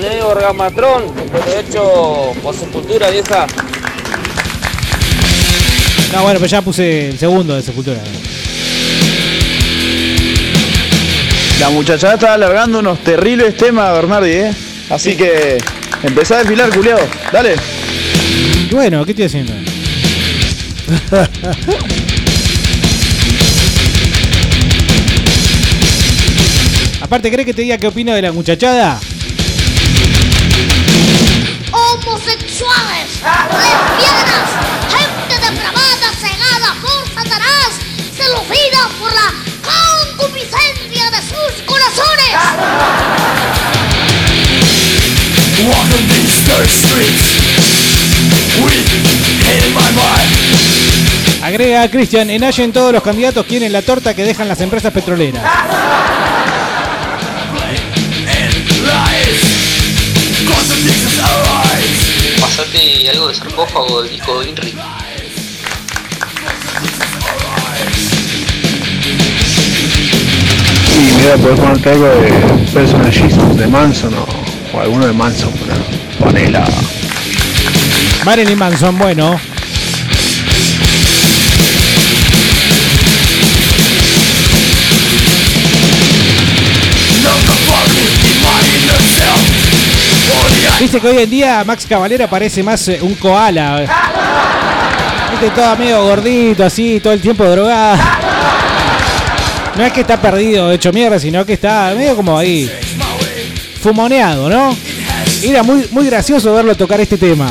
Poné Orgamatrón, pero hecho por sepultura vieja.
No, bueno, pues ya puse el segundo de Sepultura.
La muchachada está alargando unos terribles temas, Bernardi, ¿eh? Así que empezá a desfilar, culiao. Dale.
Y bueno, ¿qué estoy haciendo? Aparte, ¿crees que te diga qué opino de la muchachada? Agrega a Cristian, en Allen todos los candidatos quieren la torta que dejan las empresas petroleras.
Pasate algo de sarcófago del disco de Inri.
Y
Mira, podés ponerte algo de Personal Jesus de Manson o, o alguno de Manson. pero Ponela.
Marilyn Manson, bueno. Dice que hoy en día Max Cavalera parece más eh, un koala. Viste, todo medio gordito, así, todo el tiempo drogado. No es que está perdido, hecho mierda, sino que está medio como ahí. Fumoneado, ¿no? Era muy, muy gracioso verlo tocar este tema.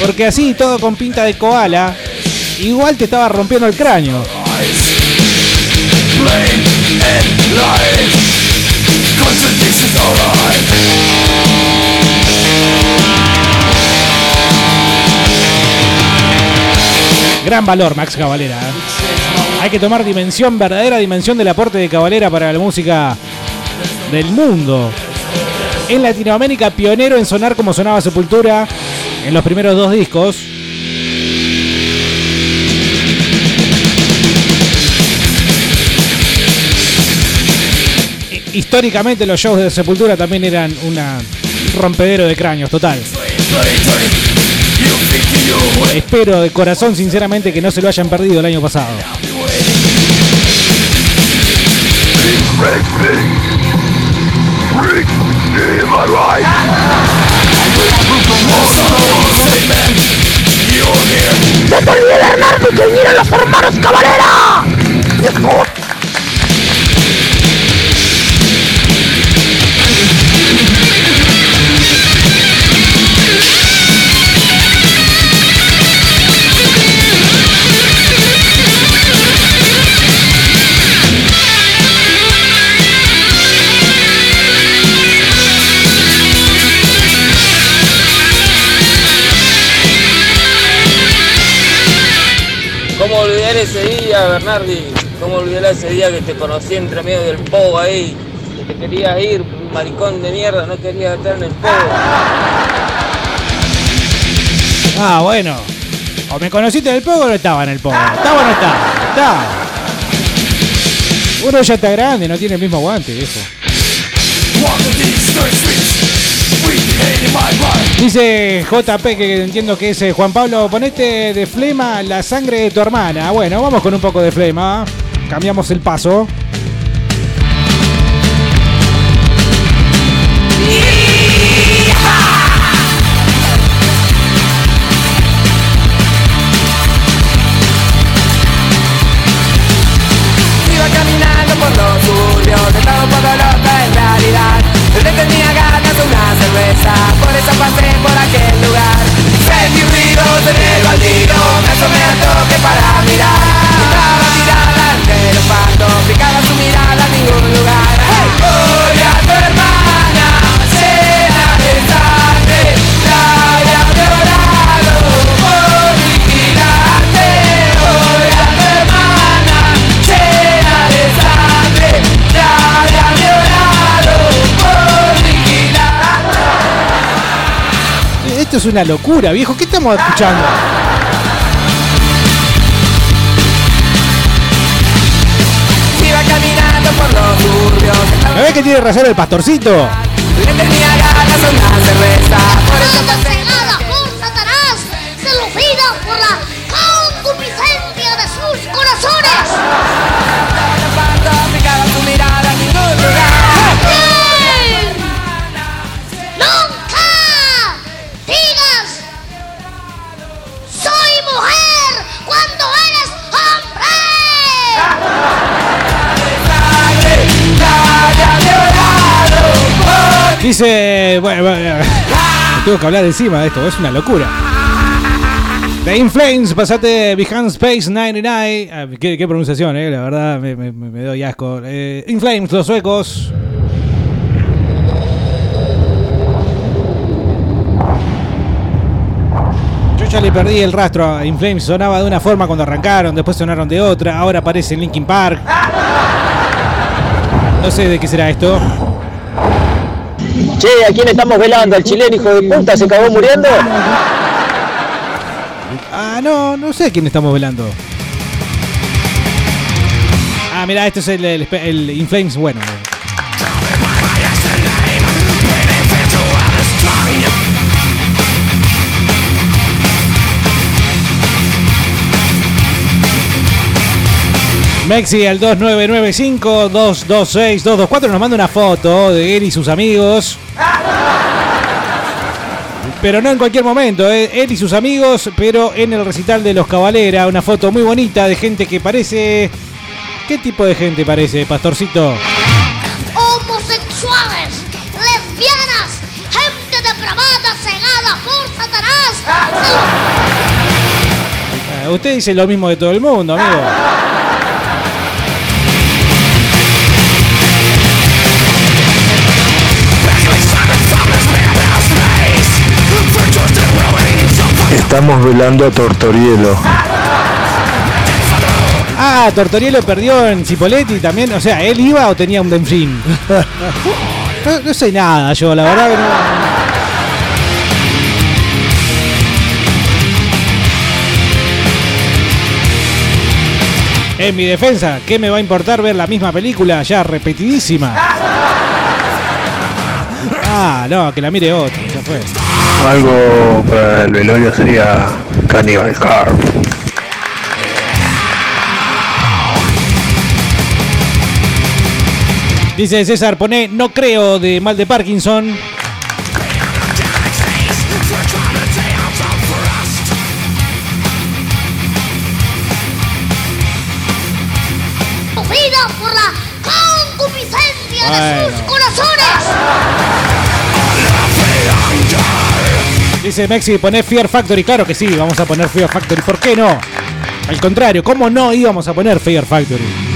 Porque así, todo con pinta de koala, igual te estaba rompiendo el cráneo. Gran valor, Max Cavalera. ¿eh? Hay que tomar dimensión, verdadera dimensión del aporte de Cavalera para la música del mundo. En Latinoamérica, pionero en sonar como sonaba Sepultura en los primeros dos discos. Hi- Históricamente los shows de Sepultura también eran un rompedero de cráneos total. Espero de corazón sinceramente que no se lo hayan perdido el año pasado.
¡No te olvides, Bernardo, que vinieron los hermanos Cavalera!
Bernardi? ¿Cómo olvidar ese día que te conocí entre medio del pogo ahí? Que te querías ir, maricón de mierda, no querías estar en el pogo.
Ah, bueno. O me conociste del pogo o no estaba en el pogo. ¿Estaba o no estaba? Estaba. Uno ya está grande, no tiene el mismo aguante, viejo. Dice JP que entiendo que es eh, Juan Pablo, ponete de flema la sangre de tu hermana. Bueno, vamos con un poco de flema. Cambiamos el paso.
Por eso pasé por aquel lugar. Sentí ruidos en el baldío, me asomé al toque para mirar. Estaba tirada los patos, fijaba su mirada en ningún lugar.
Esto es una locura, viejo. ¿Qué estamos escuchando?
Iba caminando por los suburbios,
¿Me ves que tiene razón el pastorcito?
le tenía ganas de una cerveza, por eso pasé.
Dice. Bueno, bueno, tengo que hablar encima de esto, es una locura. The Inflames, pasate Behind Space 99. Ah, ¿Qué, pronunciación, eh? La verdad me doy asco. Eh, Inflames, los suecos. Yo ya le perdí el rastro a Inflames. Sonaba de una forma cuando arrancaron, después sonaron de otra. Ahora aparece en Linkin Park. No sé de qué será esto.
Che, ¿a quién estamos velando? ¿Al chileno hijo de puta se acabó muriendo?
Ah, no, no sé a quién estamos velando. Ah, mira, este es el, el, el Inflames bueno. Mexi al 2995-226-224 nos manda una foto de él y sus amigos. Pero no en cualquier momento, ¿eh? él y sus amigos, pero en el recital de los Cabalera. Una foto muy bonita de gente que parece. ¿Qué tipo de gente parece, pastorcito?
Homosexuales, lesbianas, gente depravada, cegada por Satanás.
Ah, Usted dice lo mismo de todo el mundo, amigo.
Estamos velando a Tortorielo.
Ah, Tortorielo perdió en Cipoletti también. O sea, ¿él iba o tenía un Denfrin? No, no sé nada yo, la verdad que no. En mi defensa, ¿qué me va a importar ver la misma película ya repetidísima? Ah, no, que la mire otro, ya fue.
Algo para el velorio sería Cannibal Carp.
Dice César, pone no creo de mal de Parkinson.
Movida por la concupiscencia de
Bueno.
sus corazones.
Dice Mexi, pone Fear Factory. Claro que sí, vamos a poner Fear Factory. ¿Por qué no? Al contrario, ¿cómo no íbamos a poner Fear Factory?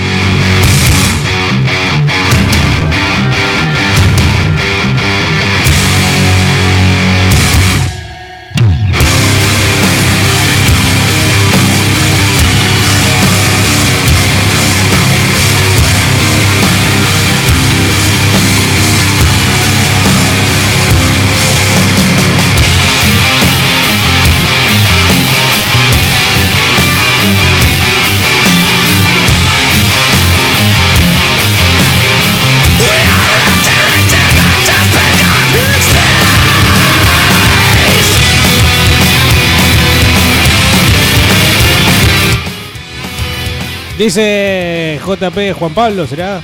Dice JP Juan Pablo, ¿será?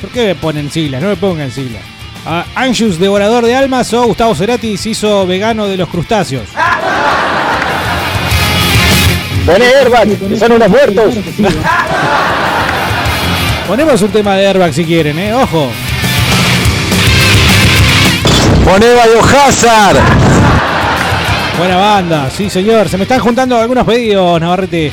¿Por qué me ponen siglas? No me pongan siglas. Ah, Anjus, devorador de almas, o Gustavo Cerati se hizo vegano de los crustáceos.
Poné Airbag, que son unos muertos.
Ponemos un tema de airbag si quieren, ¿eh? Ojo.
Poné Biohazard.
Buena banda, sí señor. Se me están juntando algunos pedidos, Navarrete.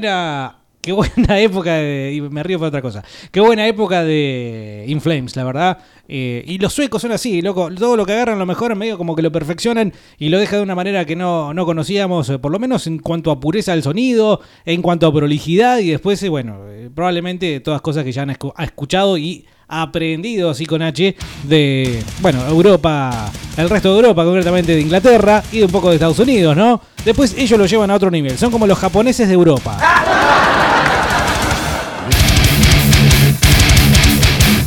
Buena. Qué buena época de. Y me río por otra cosa. Qué buena época de Inflames, la verdad. Eh, y los suecos son así, loco. Todo lo que agarran lo mejor, medio como que lo perfeccionan y lo dejan de una manera que no, no conocíamos, eh, por lo menos en cuanto a pureza del sonido, en cuanto a prolijidad y después, eh, bueno, probablemente todas cosas que ya han escu- ha escuchado y aprendido así con H de, bueno, Europa, el resto de Europa, concretamente de Inglaterra y de un poco de Estados Unidos, ¿no? Después ellos lo llevan a otro nivel, son como los japoneses de Europa.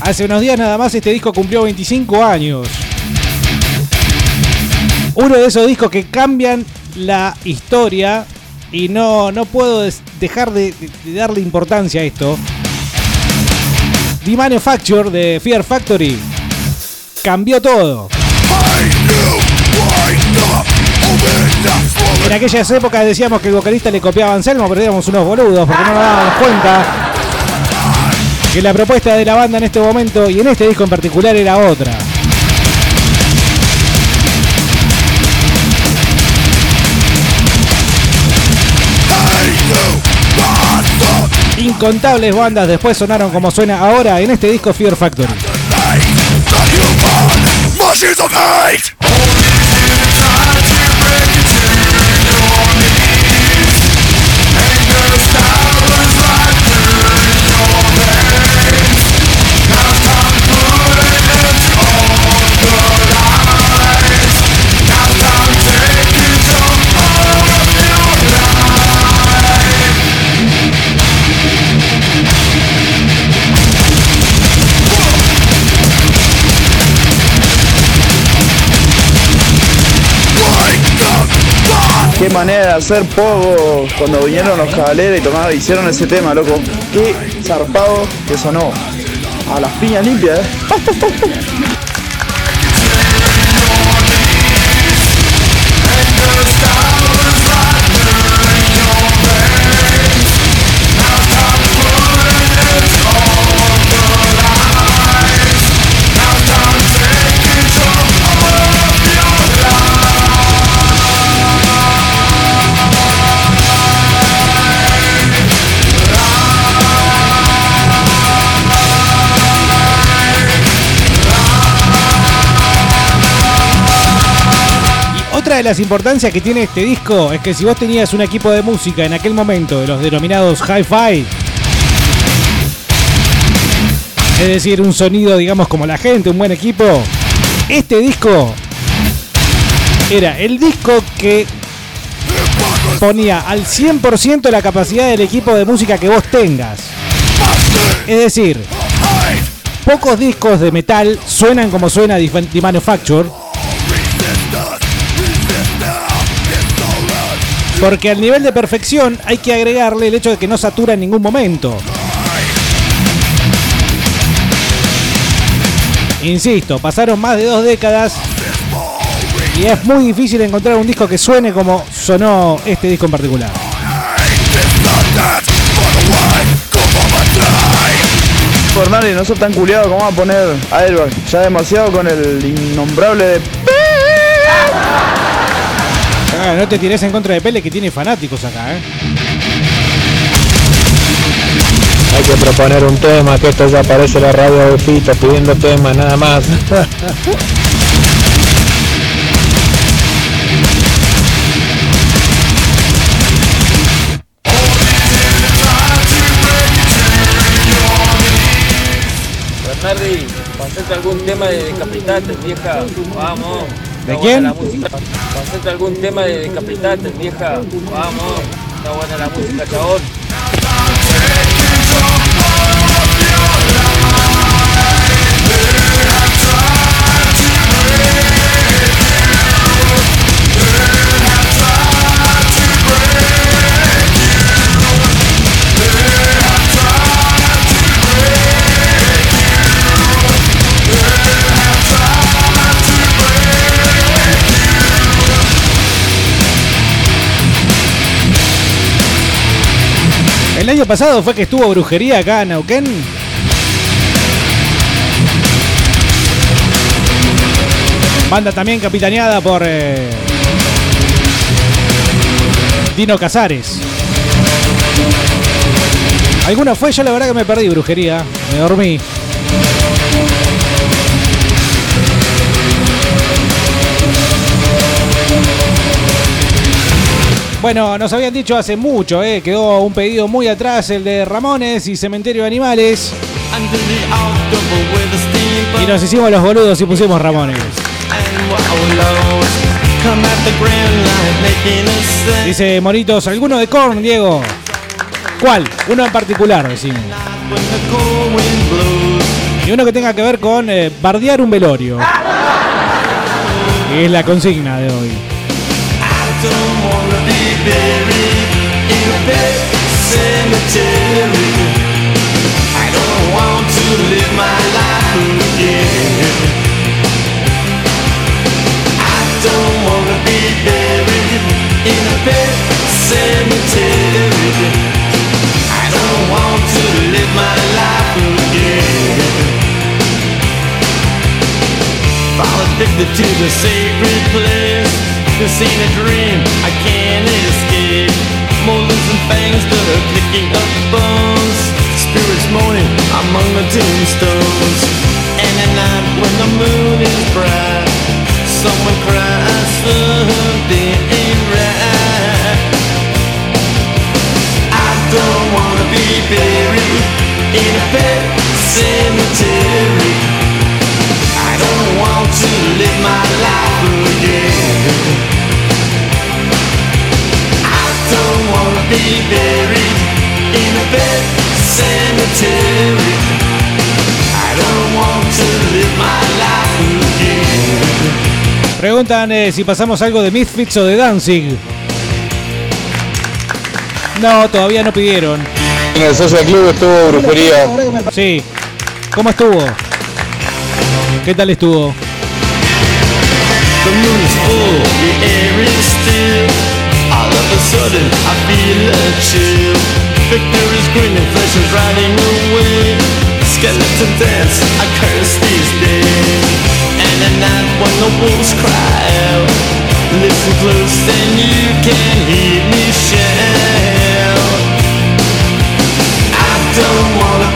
Hace unos días nada más este disco cumplió 25 años. Uno de esos discos que cambian la historia y no, no puedo dejar de, de- de darle importancia a esto. The Manufacture de Fear Factory cambió todo. En aquellas épocas decíamos que el vocalista le copiaba a Anselmo, pero éramos unos boludos porque no nos dábamos cuenta que la propuesta de la banda en este momento y en este disco en particular era otra. Incontables bandas después sonaron como suena ahora en este disco Fear Factory.
Manera de hacer poco cuando vinieron los cabaleros y tomaron, hicieron ese tema, loco. Qué zarpado que sonó. A las piñas limpias, eh.
de las importancias que tiene este disco es que si vos tenías un equipo de música en aquel momento de los denominados hi-fi, es decir, un sonido, digamos, como la gente, un buen equipo, este disco era el disco que ponía al 100% la capacidad del equipo de música que vos tengas. Es decir, pocos discos de metal suenan como suena The Manufacture. Porque al nivel de perfección hay que agregarle el hecho de que no satura en ningún momento. Insisto, pasaron más de dos décadas y es muy difícil encontrar un disco que suene como sonó este disco en particular.
Fernández, no sos tan culiado como va a poner Airbag. Ya demasiado con el innombrable de.
Ah, no te tires en contra de Pele que tiene fanáticos acá, ¿eh?
Hay que proponer un tema, que esto ya parece la radio de Fito pidiendo temas nada más.
Bernardi, pasate algún tema de Decapitaste, vieja. Vamos.
¿De
Está
quién?
la música. Algún tema de Decapitaste, vieja. Vamos. Está buena la música, chabón.
El año pasado fue que estuvo brujería acá en Neuquén. Banda también capitaneada por eh, Dino Casares. ¿Alguna fue? Yo la verdad que me perdí brujería. Me dormí. Bueno, nos habían dicho hace mucho, eh, quedó un pedido muy atrás, el de Ramones y Cementerio de Animales. Y nos hicimos los boludos y pusimos Ramones. Dice Moritos, ¿alguno de Korn, Diego? ¿Cuál? Uno en particular, decimos. Y uno que tenga que ver con eh, bardear un velorio. Que es la consigna de hoy. buried in a pet cemetery. I don't want to live my life again. I don't wanna be buried in a pet cemetery. I don't want to live my
life again. Fall
addicted to the sacred place. This ain't a dream, I can't escape. Molars and fangs that are picking up bones. Spirits moaning among the tombstones. And at night when the moon is bright, someone cries something ain't right. I don't wanna be buried in a pet cemetery.
Preguntan eh, si pasamos algo de Misfits o de Danzig. No, todavía no pidieron.
En el Social Club estuvo brujería.
Sí. ¿Cómo estuvo? ¿Qué tal estuvo?
The moon's full, the air is still. All of a sudden, I feel a chill. Victor is grinning, flesh is riding away. Skeleton dance, I curse these days. And at night when the wolves cry listen close, then you can hear me shout.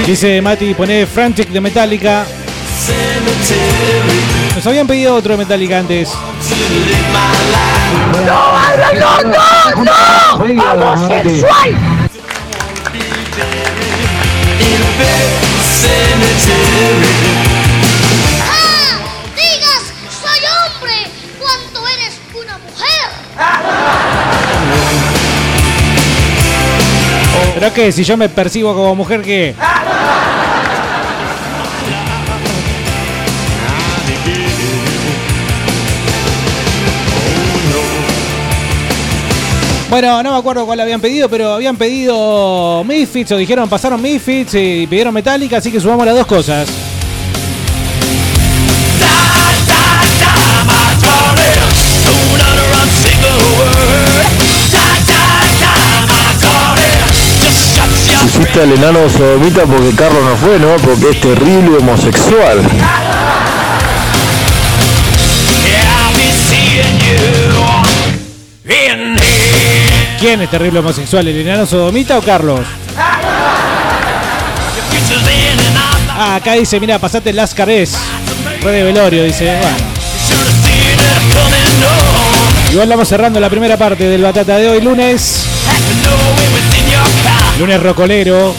Dice Mati, pone Frantic de Metallica. Nos habían pedido otro de Metallica antes.
¡No, no, no, no! ¡Homosexual!
¡Ah! ¡Digas, soy hombre! cuando eres una mujer!
¿Pero qué? Si yo me percibo como mujer, ¿qué? Bueno, no me acuerdo cuál habían pedido, pero habían pedido Misfits o dijeron pasaron Misfits y pidieron Metallica, así que subamos las dos cosas.
Hiciste al enano sodomita porque Carlos no fue, ¿no? Porque es terrible homosexual.
¿Quién es terrible homosexual? ¿El enano sodomita o Carlos? Ah, acá dice, mira, pasate Las Carés. Fue velorio, dice. Bueno. Igual vamos cerrando la primera parte del Batata de hoy, lunes. Lunes rocolero.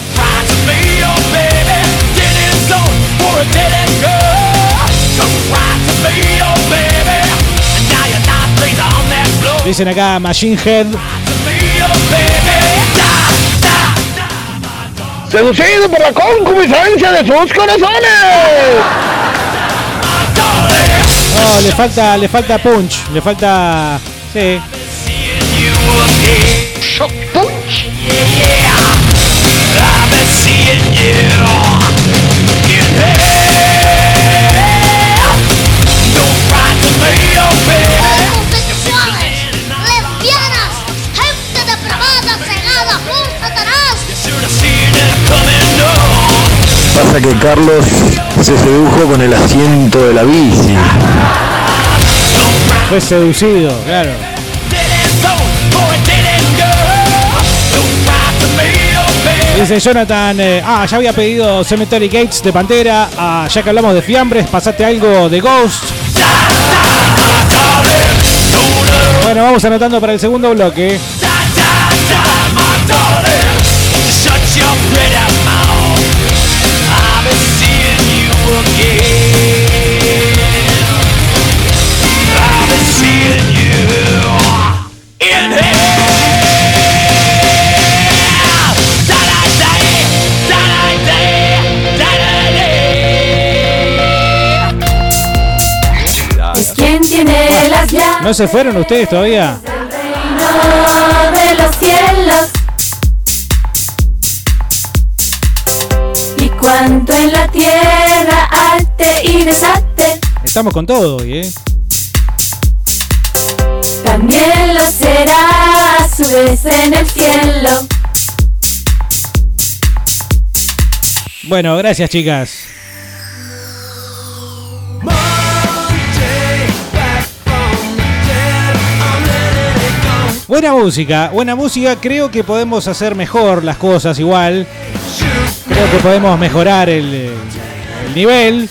Dicen acá Machine Head.
Seducido por la concupiscencia de sus corazones.
No, le falta, le falta punch, le falta. Sí.
Homosexuales,
Pasa que Carlos se sedujo con el asiento de la bici.
Fue seducido, claro. Dice Jonathan, eh, ah, ya había pedido Cemetery Gates de Pantera, ah, ya que hablamos de fiambres, pasate algo de Ghost. Bueno, vamos anotando para el segundo bloque. ¿No se fueron ustedes todavía?
de los cielos. Y cuanto en la tierra arte y desate,
Estamos con todo hoy, ¿eh?
también lo será a su vez en el cielo.
Bueno, gracias chicas. Buena música, buena música. Creo que podemos hacer mejor las cosas igual. Creo que podemos mejorar el, eh, el nivel.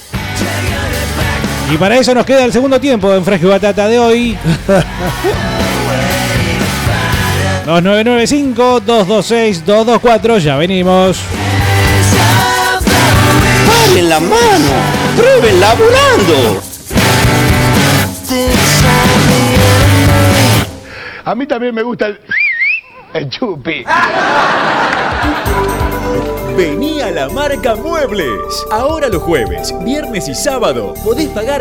Y para eso nos queda el segundo tiempo en Fresco y Batata de hoy. 2995-226-224, ya venimos.
¡Paren la mano! ¡Prueben laburando!
A mí también me gusta el, el chupi.
Vení a la marca Muebles. Ahora los jueves, viernes y sábado podés pagar